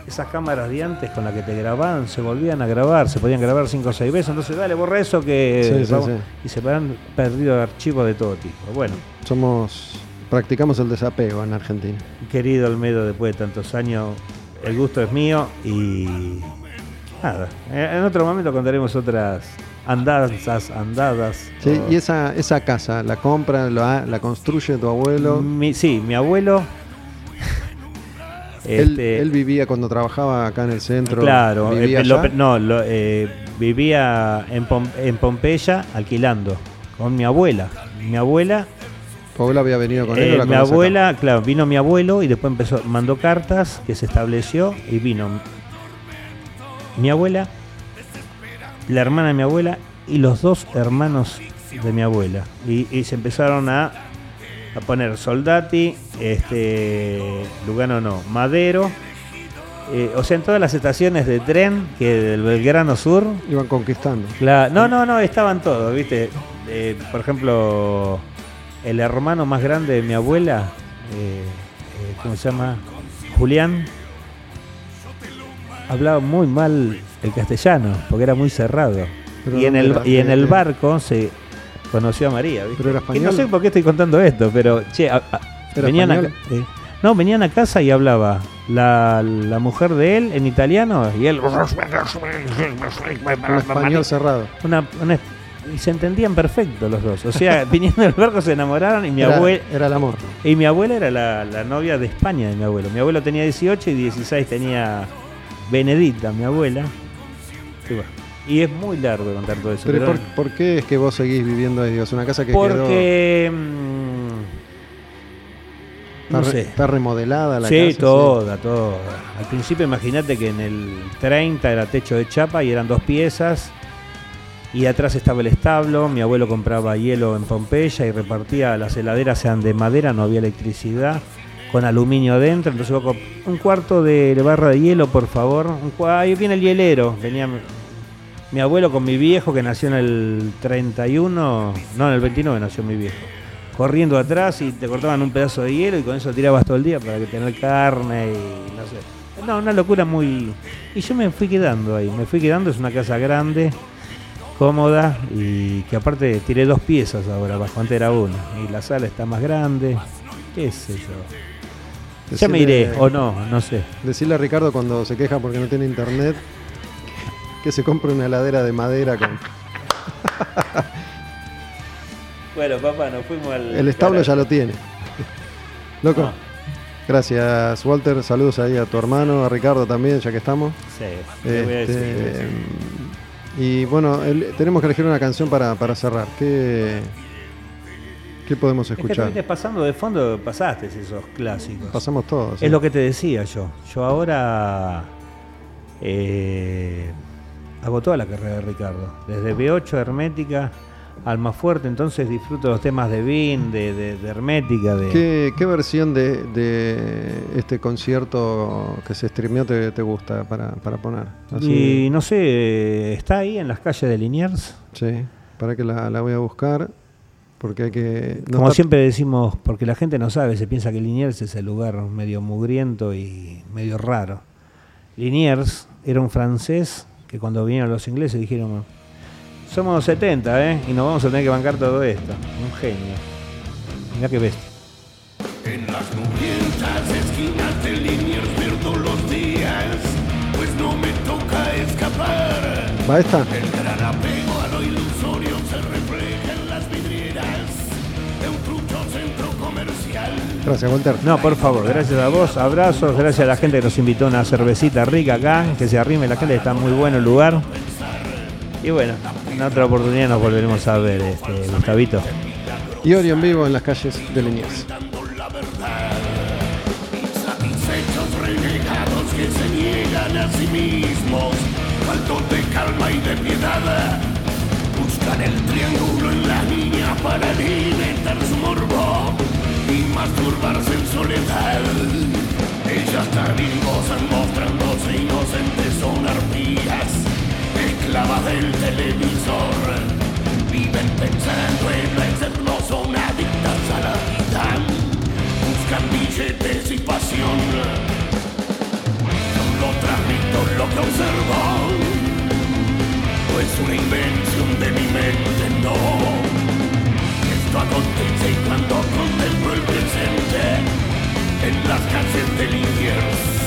esas cámaras de antes con las que te grababan se volvían a grabar, se podían grabar 5 o 6 veces, entonces dale, borra eso que... Sí, sí. Y se han perdido archivos de todo tipo. Bueno, Somos. Practicamos el desapego en Argentina. querido Olmedo, después de tantos años, el gusto es mío y... Nada, eh, en otro momento contaremos otras andanzas, andadas. Sí, o- y esa, esa casa, ¿la compra, la, la construye tu abuelo? Mi- sí, mi abuelo... Él, este, él vivía cuando trabajaba acá en el centro. Claro, vivía eh, lo- allá. no, lo, eh, vivía en, Pom- en Pompeya alquilando con mi abuela. Mi abuela, ¿Tu abuela había venido con él eh, o la mi acá? abuela, claro, vino mi abuelo y después empezó, mandó cartas que se estableció y vino mi abuela, la hermana de mi abuela y los dos hermanos de mi abuela. Y, y se empezaron a, a poner Soldati, este, Lugano no, Madero. eh, o sea, en todas las estaciones de tren que del Belgrano Sur, Iban conquistando. Cla- no, no, no, estaban todos, ¿viste? Eh, por ejemplo, el hermano más grande de mi abuela, eh, eh, ¿cómo se llama? Julián, hablaba muy mal el castellano, porque era muy cerrado. Pero Y en, ¿dónde el, era? y en ¿De- el barco se conoció a María, ¿viste? ¿Pero era Y no español? sé por qué estoy contando esto, pero, che, a- a- ¿Era venían a, español? eh, no, venían a casa y hablaba la, la mujer de él en italiano y él Un español cerrado. una, una- y se entendían perfecto los dos. O sea, viniendo del barco se enamoraron y mi, Era, abue- era el amor. y mi abuela era la, la novia de España de mi abuelo. Mi abuelo tenía 18 y 16 tenía Benedita, mi abuela. Y, es muy largo contar todo eso. Pero pero- ¿por, por qué es que vos seguís viviendo ahí? Es una casa que porque... mm, quedó. no Está, sé. está remodelada la sí, casa. toda, toda. Al principio imagínate que en el 30 era techo de chapa y eran dos piezas. Y atrás estaba el establo, mi abuelo compraba hielo en Pompeya y repartía, las heladeras eran de madera, no había electricidad, con aluminio adentro, entonces un cuarto de barra de hielo, por favor. Ahí viene el hielero, venía mi abuelo con mi viejo que nació en el 31, no, en el 29 nació mi viejo corriendo atrás y te cortaban un pedazo de hielo y con eso tirabas todo el día para que tener carne y no sé. No, una locura muy... Y yo me fui quedando ahí, me fui quedando, es una casa grande, cómoda y que aparte tiré dos piezas ahora, bajo antes era una. Y la sala está más grande, qué sé yo. Ya me iré, o no, no sé. Decirle a Ricardo cuando se queja porque no tiene internet que se compre una heladera de madera con. Bueno, papá, nos fuimos al... El establo ya lo tiene. Loco. No. Gracias, Walter. Saludos ahí a tu hermano, a Ricardo también, ya que estamos. Sí, te voy a decir, Este, te voy a decir. Y bueno, el- tenemos que elegir una canción para, para cerrar. ¿Qué, ¿Qué podemos Es que escuchar? pasando de fondo, pasaste esos clásicos. Pasamos todos. Es lo que te decía yo. Yo ahora eh, hago toda la carrera de Ricardo. Desde B8 Hermética al más fuerte, entonces disfruto los temas de Vin, de, de- de Hermética, de. ¿Qué, qué versión de, de este concierto que se streameó te, te gusta para, para poner? Así, Y no sé, está ahí en las calles de Liniers. Sí, para que la, la voy a buscar. Porque hay que. no Como está- siempre decimos, porque la gente no sabe, se piensa que Liniers es el lugar medio mugriento y medio raro. Liniers era un francés que cuando vinieron los ingleses dijeron, somos 70, ¿eh? Y nos vamos a tener que bancar todo esto. Un genio. Mirá qué bestia. En las nublentas esquinas de Liniers pierdo los días, pues no me toca escapar. ¿Va esta? El gran apego a lo ilusorio se refleja en las vidrieras de un trucho centro comercial. Gracias, Walter. No, por favor, gracias a vos, abrazos, gracias a la gente que nos invitó a una cervecita rica acá, que se arrime la gente, está muy bueno el lugar. Y bueno, en otra oportunidad nos volveremos a ver, este, Gustavito. Y Ori en vivo en las calles de Liniers. Renegados que se niegan a sí mismos, faltos de calma y de piedad. Buscan el triángulo en la niña para alimentar su morbo y masturbarse en soledad. Ellas gozan mostrándose inocentes, son arpías, esclava del televisor viven pensando en la externo, son adictas a la vida, buscan billetes y pasión. Solo transmito lo que observo, no es una invención de mi mente, no. Esto acontece y cuando contemplo el presente en las calles del infierno.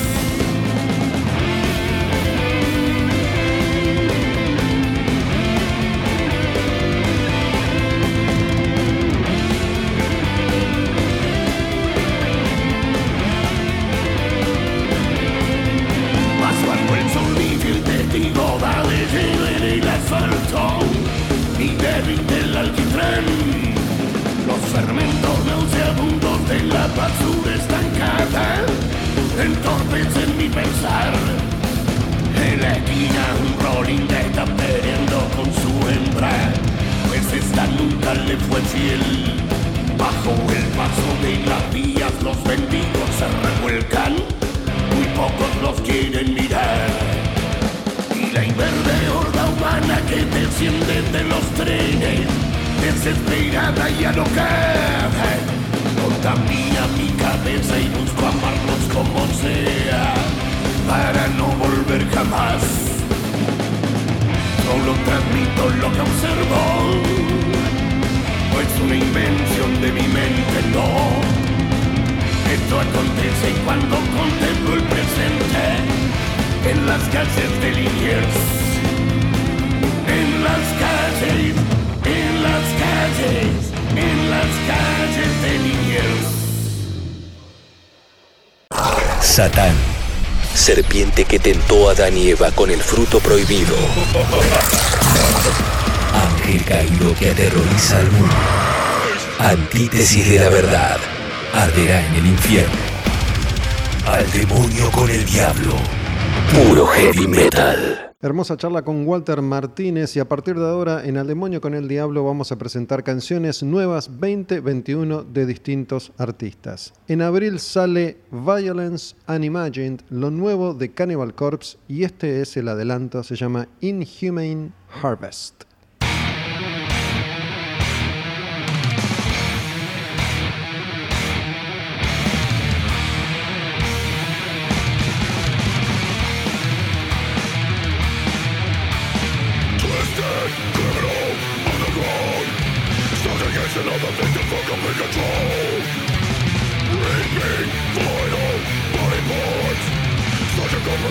toda de hiel y asfalto y débil del alquitrán. Los fermentos nauseabundos de la basura estancada entorpecen mi pensar. En la esquina un rolling está peleando con su hembra, pues esta nunca le fue fiel. Bajo el paso de las vías los mendigos se revuelcan, muy pocos los quieren mirar. Y la inverde horda humana que desciende de los trenes, desesperada y alocada, contamina mi cabeza y busco amarlos como sea, para no volver jamás. Solo transmito lo que observo es una invención de mi mente, no. Esto acontece cuando contemplo el presente en las calles de Liniers. En las calles, en las calles, en las calles de Liniers. Satán, serpiente que tentó a Adán y Eva con el fruto prohibido. Ángel caído que aterroriza al mundo. Antítesis de la verdad. Arderá en el infierno. Al demonio con el diablo. Puro heavy metal. Hermosa charla con Walter Martínez y a partir de ahora en Al Demonio con el Diablo vamos a presentar canciones nuevas 2021 de distintos artistas. En abril sale Violence Unimagined, lo nuevo de Cannibal Corpse y este es el adelanto, se llama Inhumane Harvest.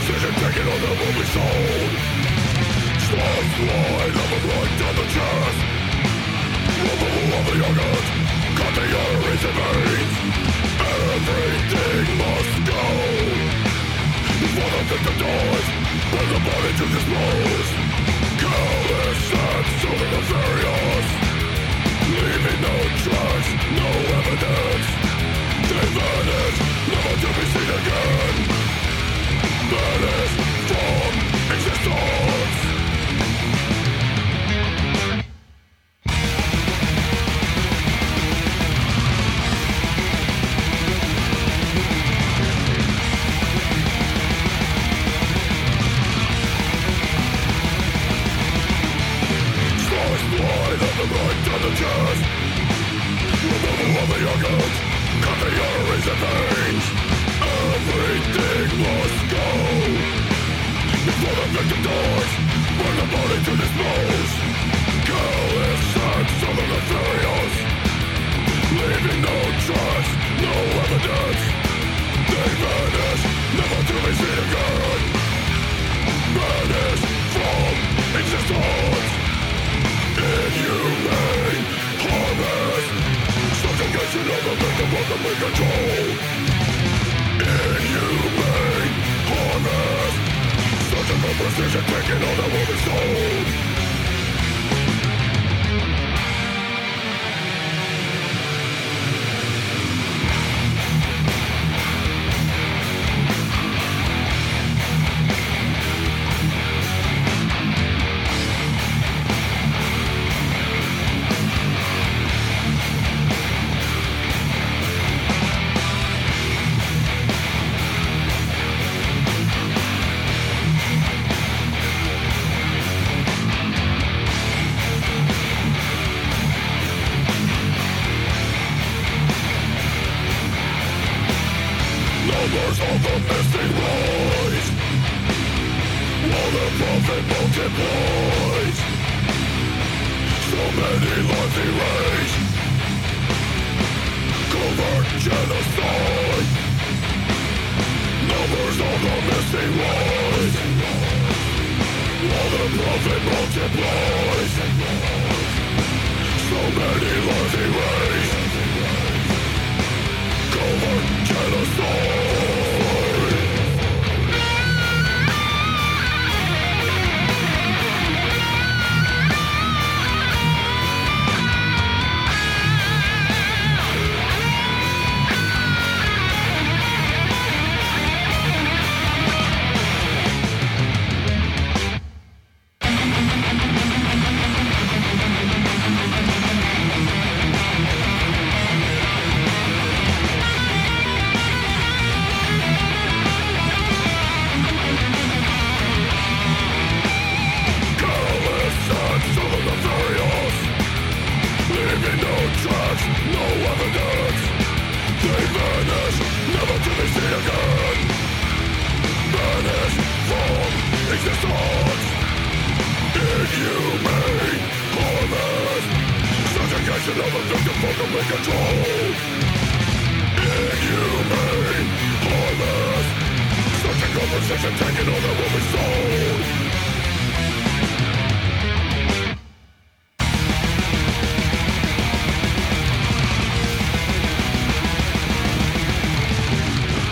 Precision taken on the movie soul Slice line of a right down the chest Removal of the organs Cut the arteries and veins Everything must go Before the victim dies Bring the body to dispose Callous and so nefarious Leaving no trace, no evidence They vanish, never to be seen again that is from existence.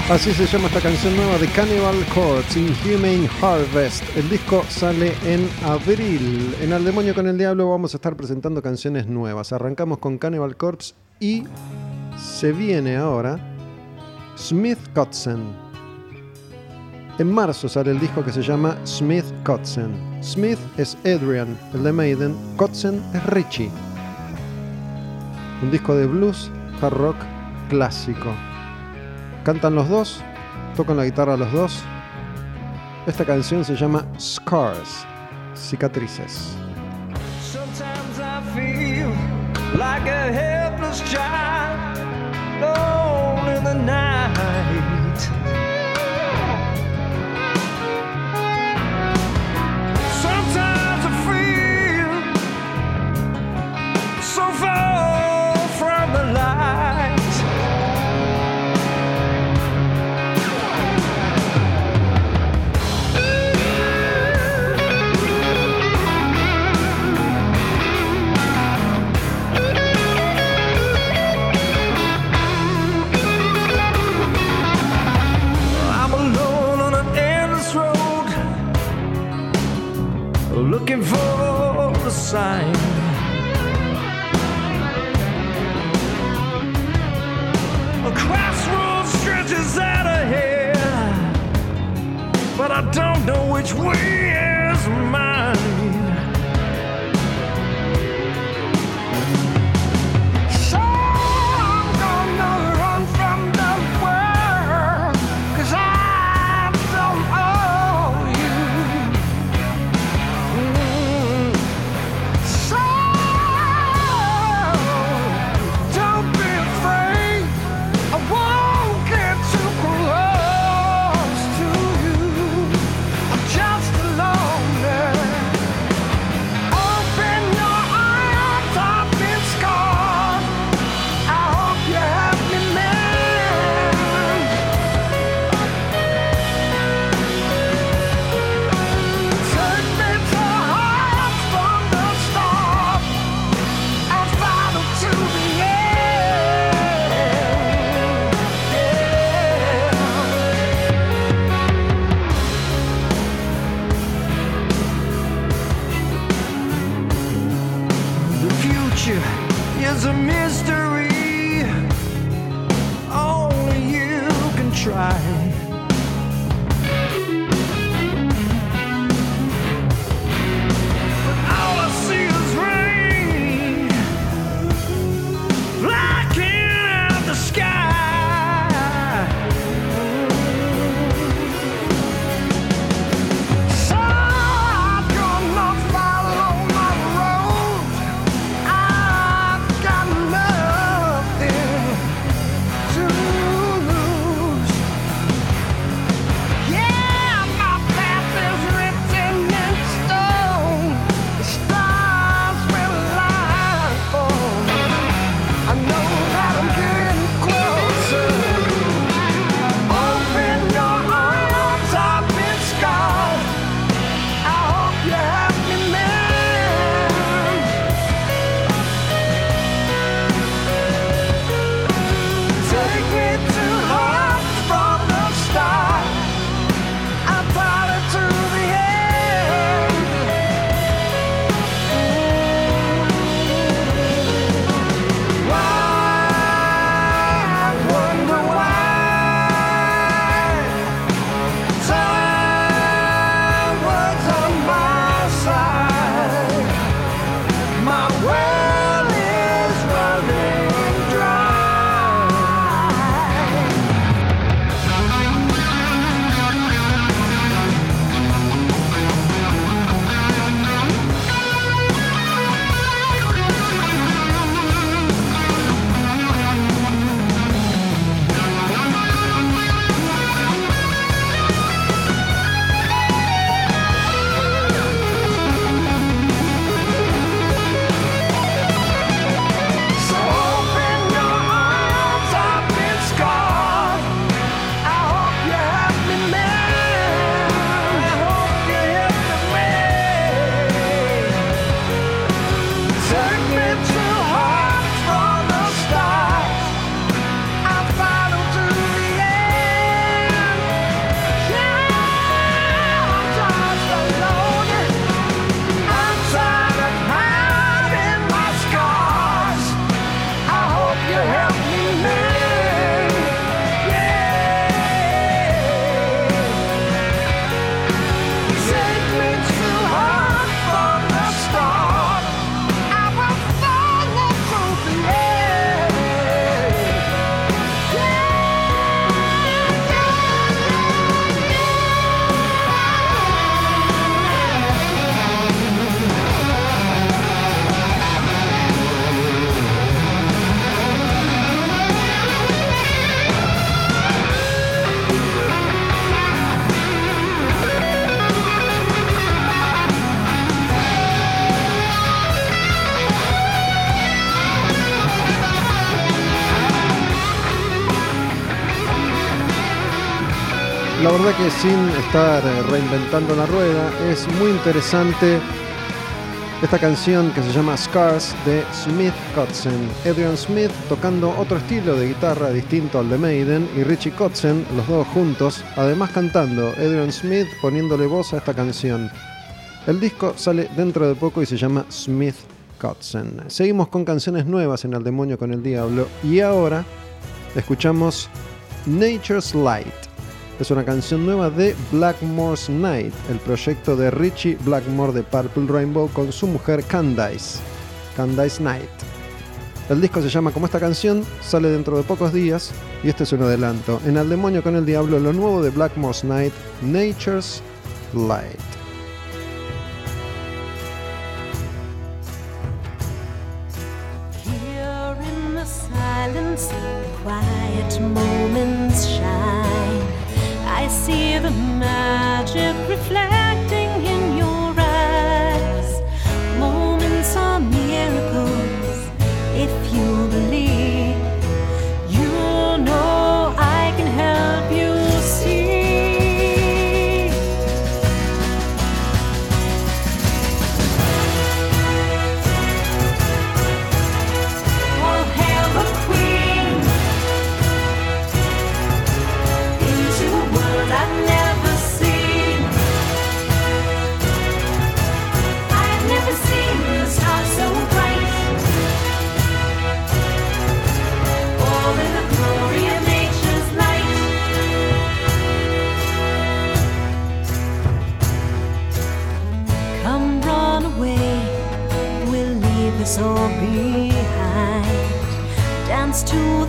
Así se llama esta canción nueva de Cannibal Corpse, Inhumane Harvest. El disco sale en abril. En Al Demonio con el Diablo vamos a estar presentando canciones nuevas. Arrancamos con Cannibal Corpse y se viene ahora Smith Kotzen. En marzo sale el disco que se llama Smith Kotzen. Smith es Adrian, el de Maiden. Kotzen es Richie. Un disco de blues, hard rock clásico. Cantan los dos, tocan la guitarra los dos. Esta canción se llama Scars, cicatrices. Sometimes I. looking for the sign. A crossroads stretches out ahead, but I don't know which way is mine. Que sin estar eh, reinventando la rueda, es muy interesante esta canción que se llama Scars de Smith Kotzen. Adrian Smith tocando otro estilo de guitarra distinto al de Maiden y Richie Kotzen, los dos juntos, además cantando, Adrian Smith poniéndole voz a esta canción. El disco sale dentro de poco y se llama Smith Kotzen. Seguimos con canciones nuevas en Al Demonio con el Diablo y ahora escuchamos Nature's Light. Es una canción nueva de Blackmore's Night, el proyecto de Richie Blackmore de Purple Rainbow con su mujer Candice. Candice Night. El disco se llama como esta canción, sale dentro de pocos días y este es un adelanto. En Al Demonio con el Diablo, lo nuevo de Blackmore's Night, Nature's Light. friendship reflects. To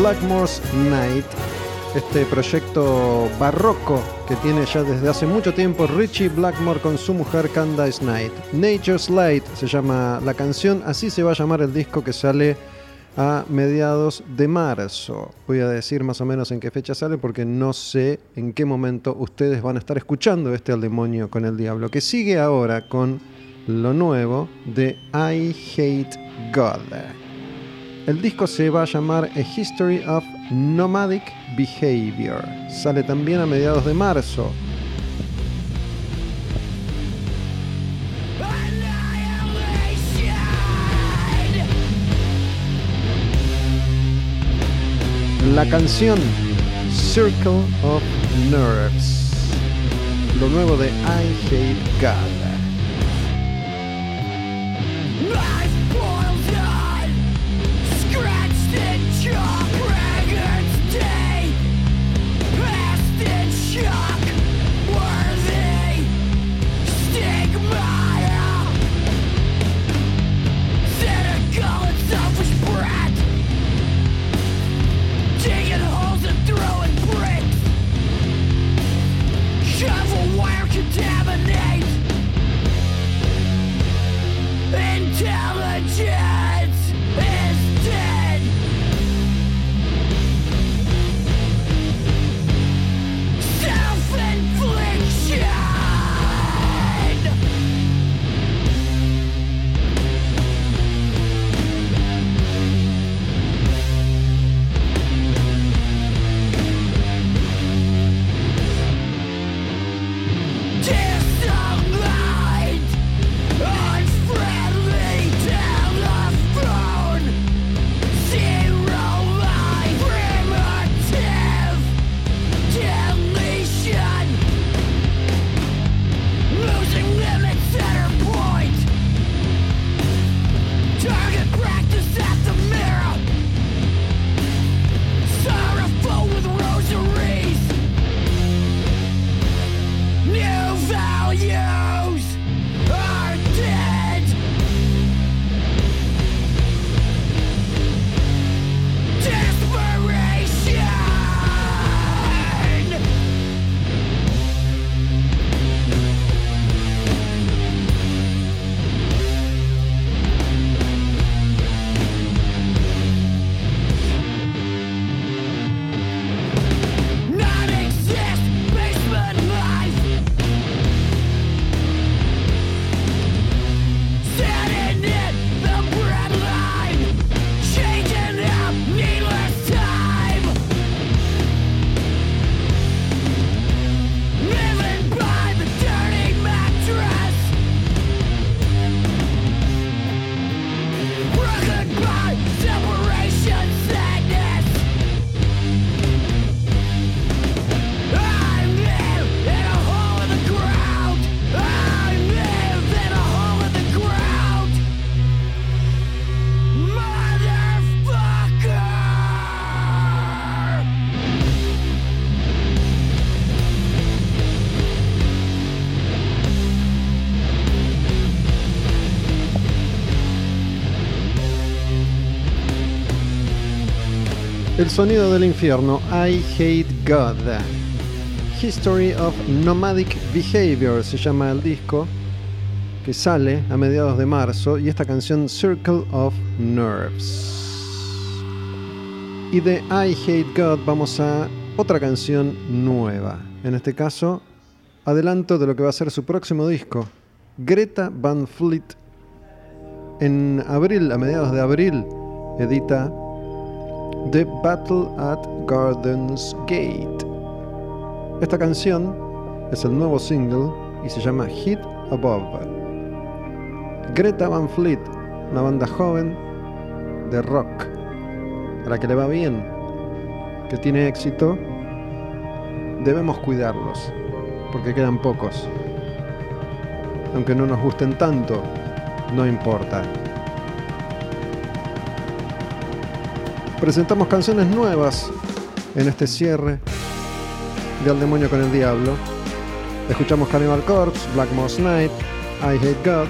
Blackmore's Night, este proyecto barroco que tiene ya desde hace mucho tiempo Richie Blackmore con su mujer Candice Night. Nature's Light se llama la canción, así se va a llamar el disco que sale a mediados de marzo. Voy a decir más o menos en qué fecha sale porque no sé en qué momento ustedes van a estar escuchando este al demonio con el diablo, que sigue ahora con lo nuevo de I Hate God. El disco se va a llamar A History of Nomadic Behavior. Sale también a mediados de marzo. La canción Circle of Nerves. Lo nuevo de I Hate God. Intelligence Sonido del infierno, I Hate God. History of Nomadic Behavior se llama el disco, que sale a mediados de marzo, y esta canción Circle of Nerves. Y de I Hate God vamos a otra canción nueva. En este caso, adelanto de lo que va a ser su próximo disco. Greta Van Fleet en abril, a mediados de abril, edita The Battle at Gardens Gate. Esta canción es el nuevo single y se llama Hit Above. Greta Van Fleet, una banda joven de rock, a la que le va bien, que tiene éxito, debemos cuidarlos, porque quedan pocos. Aunque no nos gusten tanto, no importa. Presentamos canciones nuevas en este cierre de Al Demonio con el Diablo. Escuchamos Cannibal Corpse, Black Moss Night, I Hate God,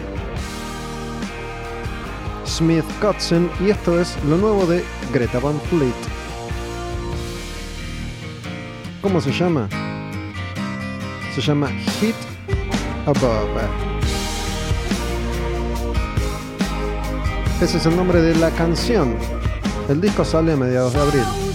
Smith Kotzen y esto es lo nuevo de Greta Van Fleet. ¿Cómo se llama? Se llama Hit Above. Ese es el nombre de la canción. El disco sale a mediados de abril.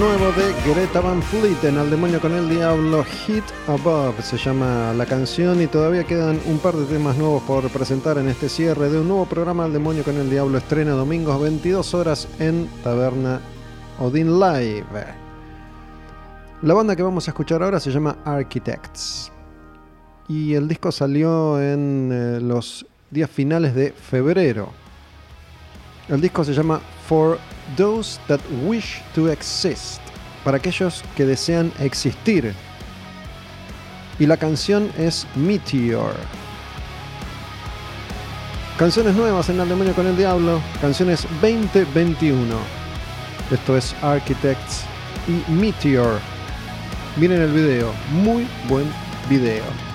Nuevo de Greta Van Fleet en Al Demonio con el Diablo, Hit Above se llama la canción y todavía quedan un par de temas nuevos por presentar en este cierre de un nuevo programa Al Demonio con el Diablo estrena domingos 22 horas en Taberna Odin Live. La banda que vamos a escuchar ahora se llama Architects y el disco salió en eh, los días finales de febrero. El disco se llama For Those That Wish to Exist, para aquellos que desean existir. Y la canción es Meteor. Canciones nuevas en El Demonio con el Diablo, canciones 2021. Esto es Architects y Meteor. Miren el video, muy buen video.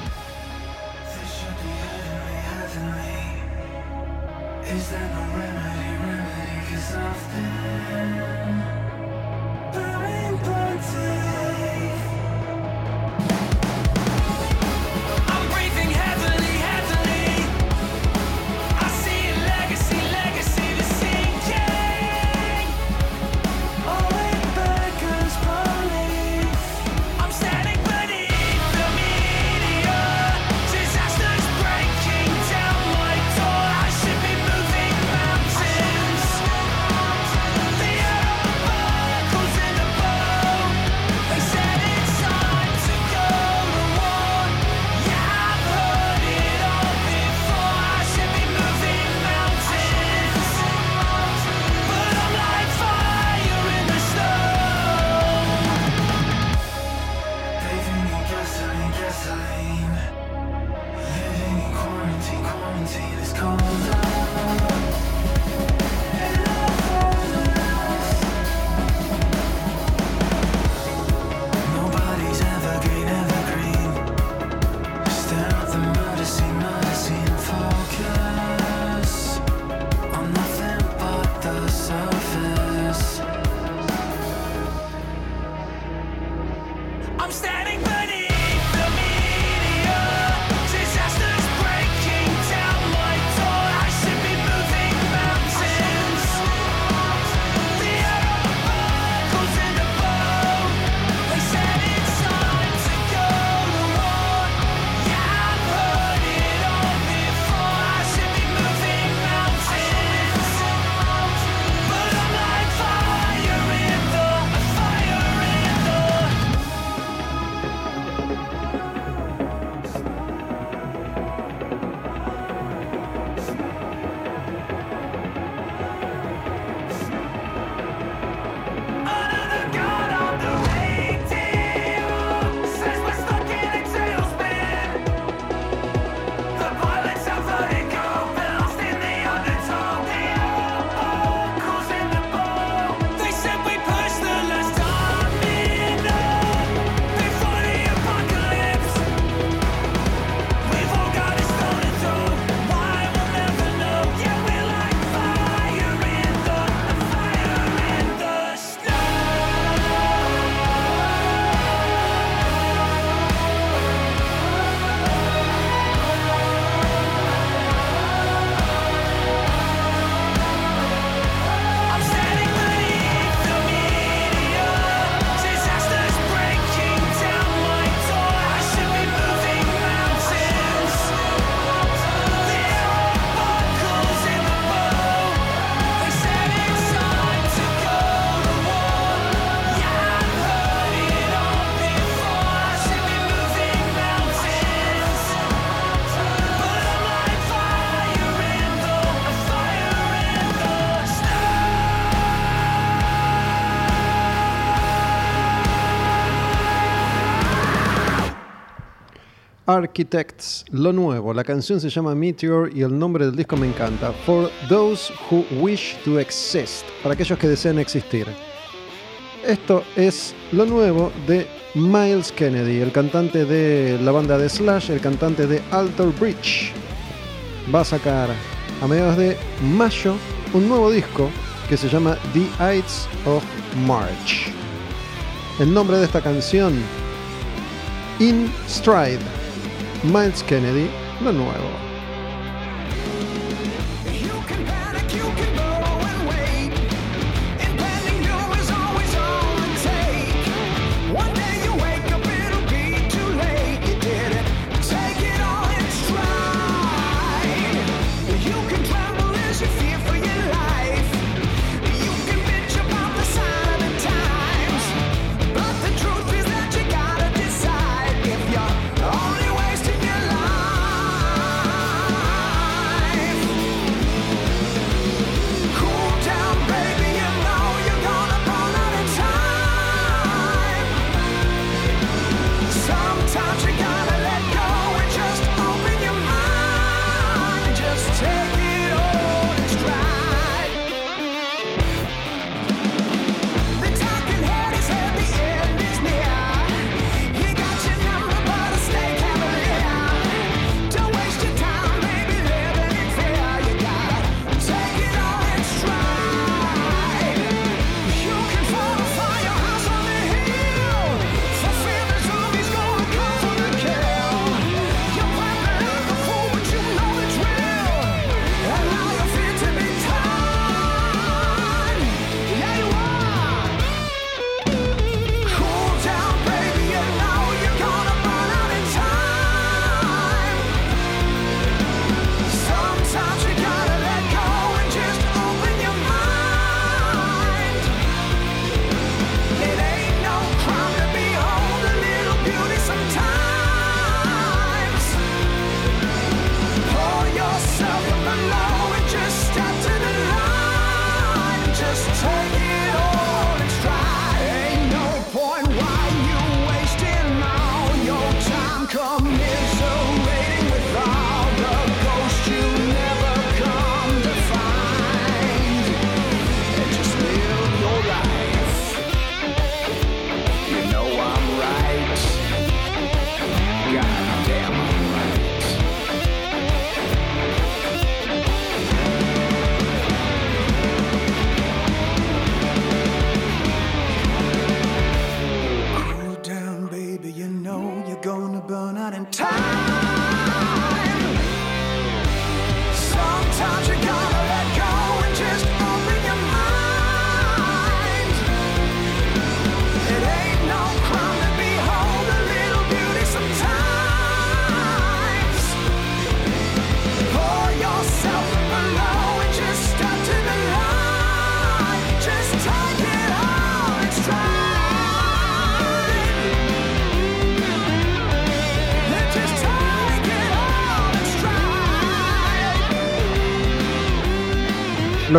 Architects, lo nuevo. La canción se llama Meteor y el nombre del disco me encanta. For those who wish to exist. Para aquellos que desean existir. Esto es lo nuevo de Miles Kennedy, el cantante de la banda de Slash, el cantante de Alter Bridge. Va a sacar a mediados de mayo un nuevo disco que se llama The Ides of March. El nombre de esta canción, In Stride. Miles Kennedy, lo nuevo.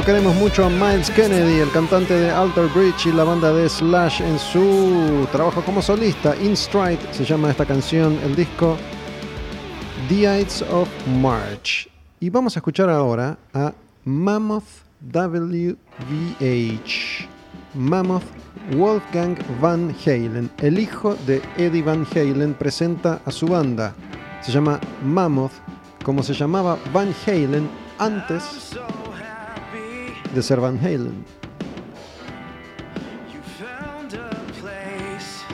Lo queremos mucho a Miles Kennedy, el cantante de Alter Bridge y la banda de Slash en su trabajo como solista. In Stride se llama esta canción, el disco The Ides of March. Y vamos a escuchar ahora a Mammoth WVH. Mammoth Wolfgang Van Halen, el hijo de Eddie Van Halen, presenta a su banda. Se llama Mammoth, como se llamaba Van Halen antes de ser Van Halen.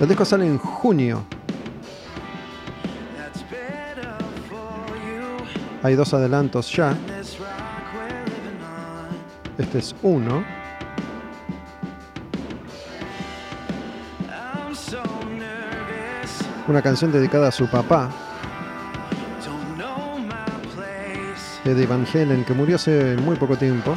El disco sale en junio. Hay dos adelantos ya. Este es uno. Una canción dedicada a su papá, Eddie Van Halen, que murió hace muy poco tiempo.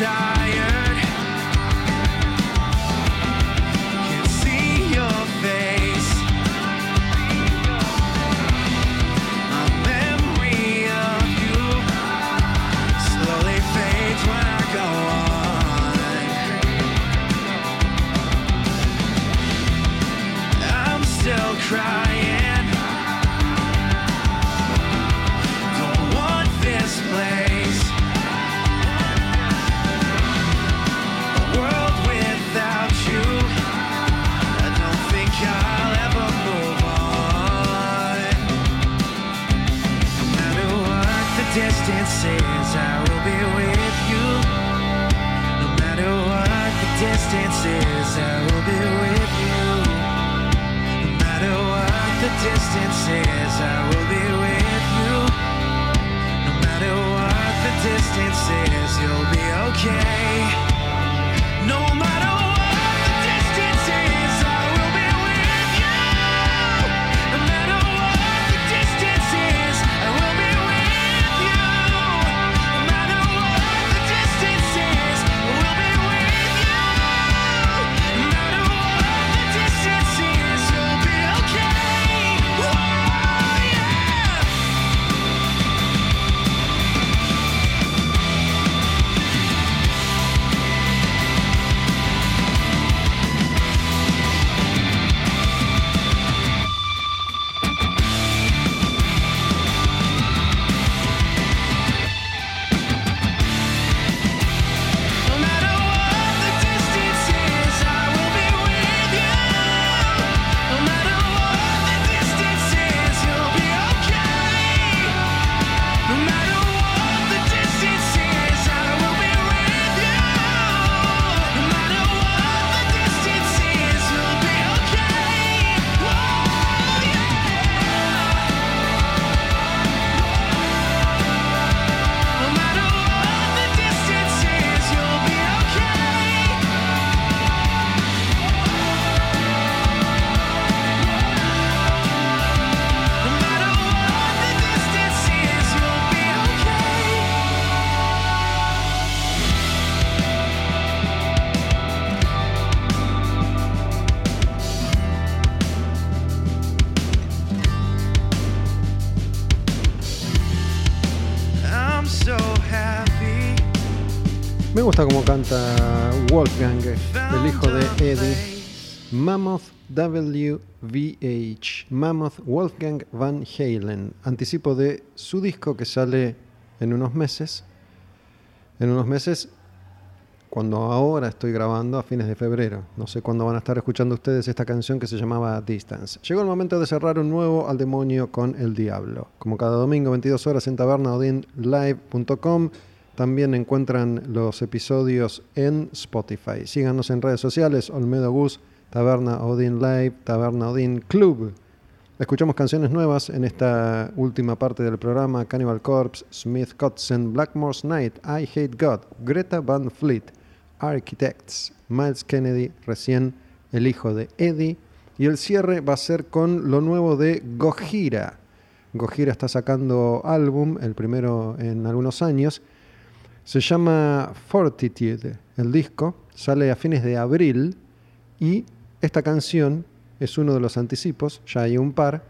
side. gusta cómo canta Wolfgang, eh, el hijo de Eddie. Mammoth WVH, Mammoth Wolfgang Van Halen, anticipo de su disco que sale en unos meses. En unos meses, cuando ahora estoy grabando, a fines de febrero. No sé cuándo van a estar escuchando ustedes esta canción que se llamaba Distance. Llegó el momento de cerrar un nuevo Al Demonio con el Diablo. Como cada domingo, 22 horas en tabernaodinlive.com. También encuentran los episodios en Spotify. Síganos en redes sociales, Olmedo Gus, Taberna Odin Live, Taberna Odin Club. Escuchamos canciones nuevas en esta última parte del programa: Cannibal Corpse, Smith Kotzen, Blackmore's Night, I Hate God, Greta Van Fleet, Architects, Miles Kennedy, recién el hijo de Eddie. Y el cierre va a ser con lo nuevo de Gojira. Gojira está sacando álbum, el primero en algunos años. Se llama Fortitude, el disco. Sale a fines de abril. Y esta canción es uno de los anticipos, ya hay un par.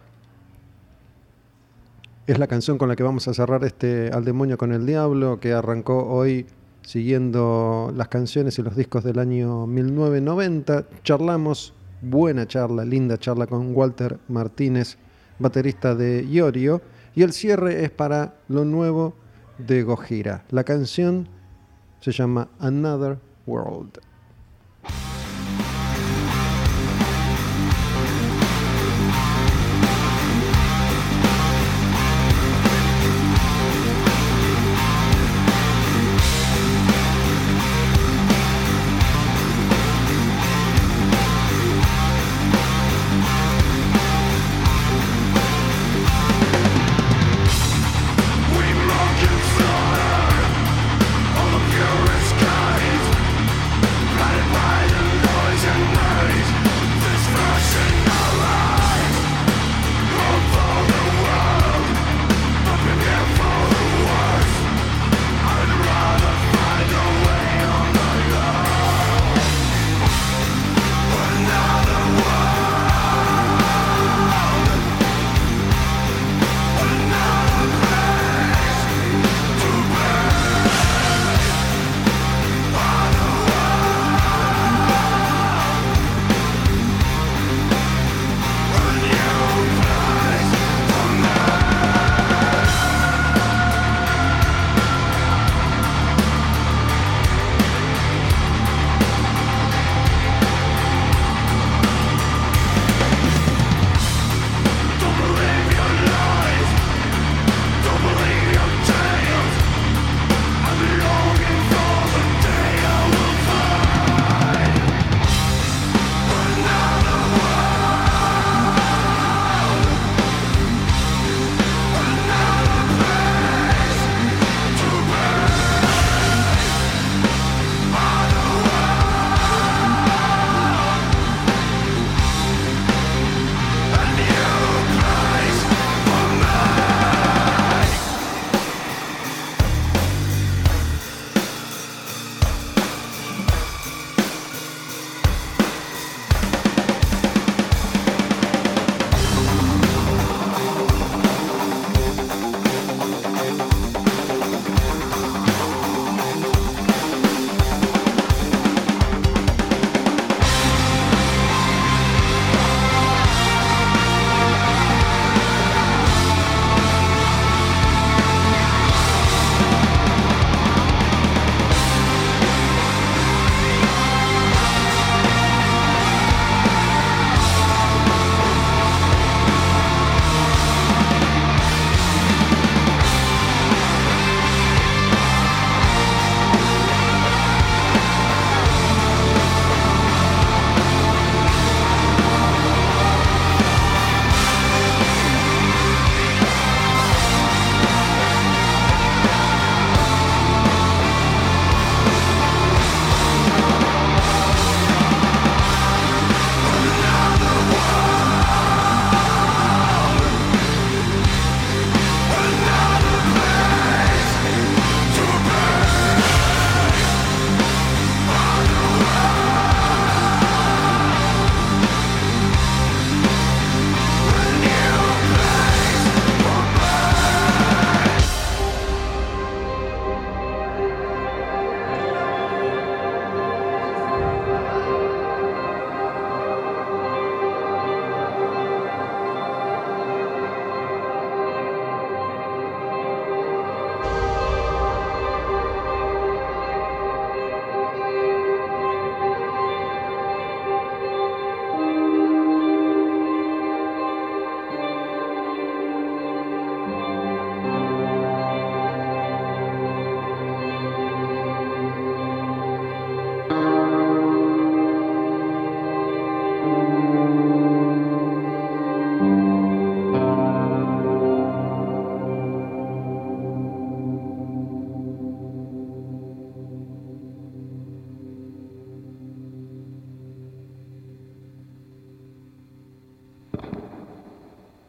Es la canción con la que vamos a cerrar este Al Demonio con el Diablo, que arrancó hoy siguiendo las canciones y los discos del año 1990. Charlamos, buena charla, linda charla con Walter Martínez, baterista de Iorio. Y el cierre es para lo nuevo de Gojira. La canción se llama Another World.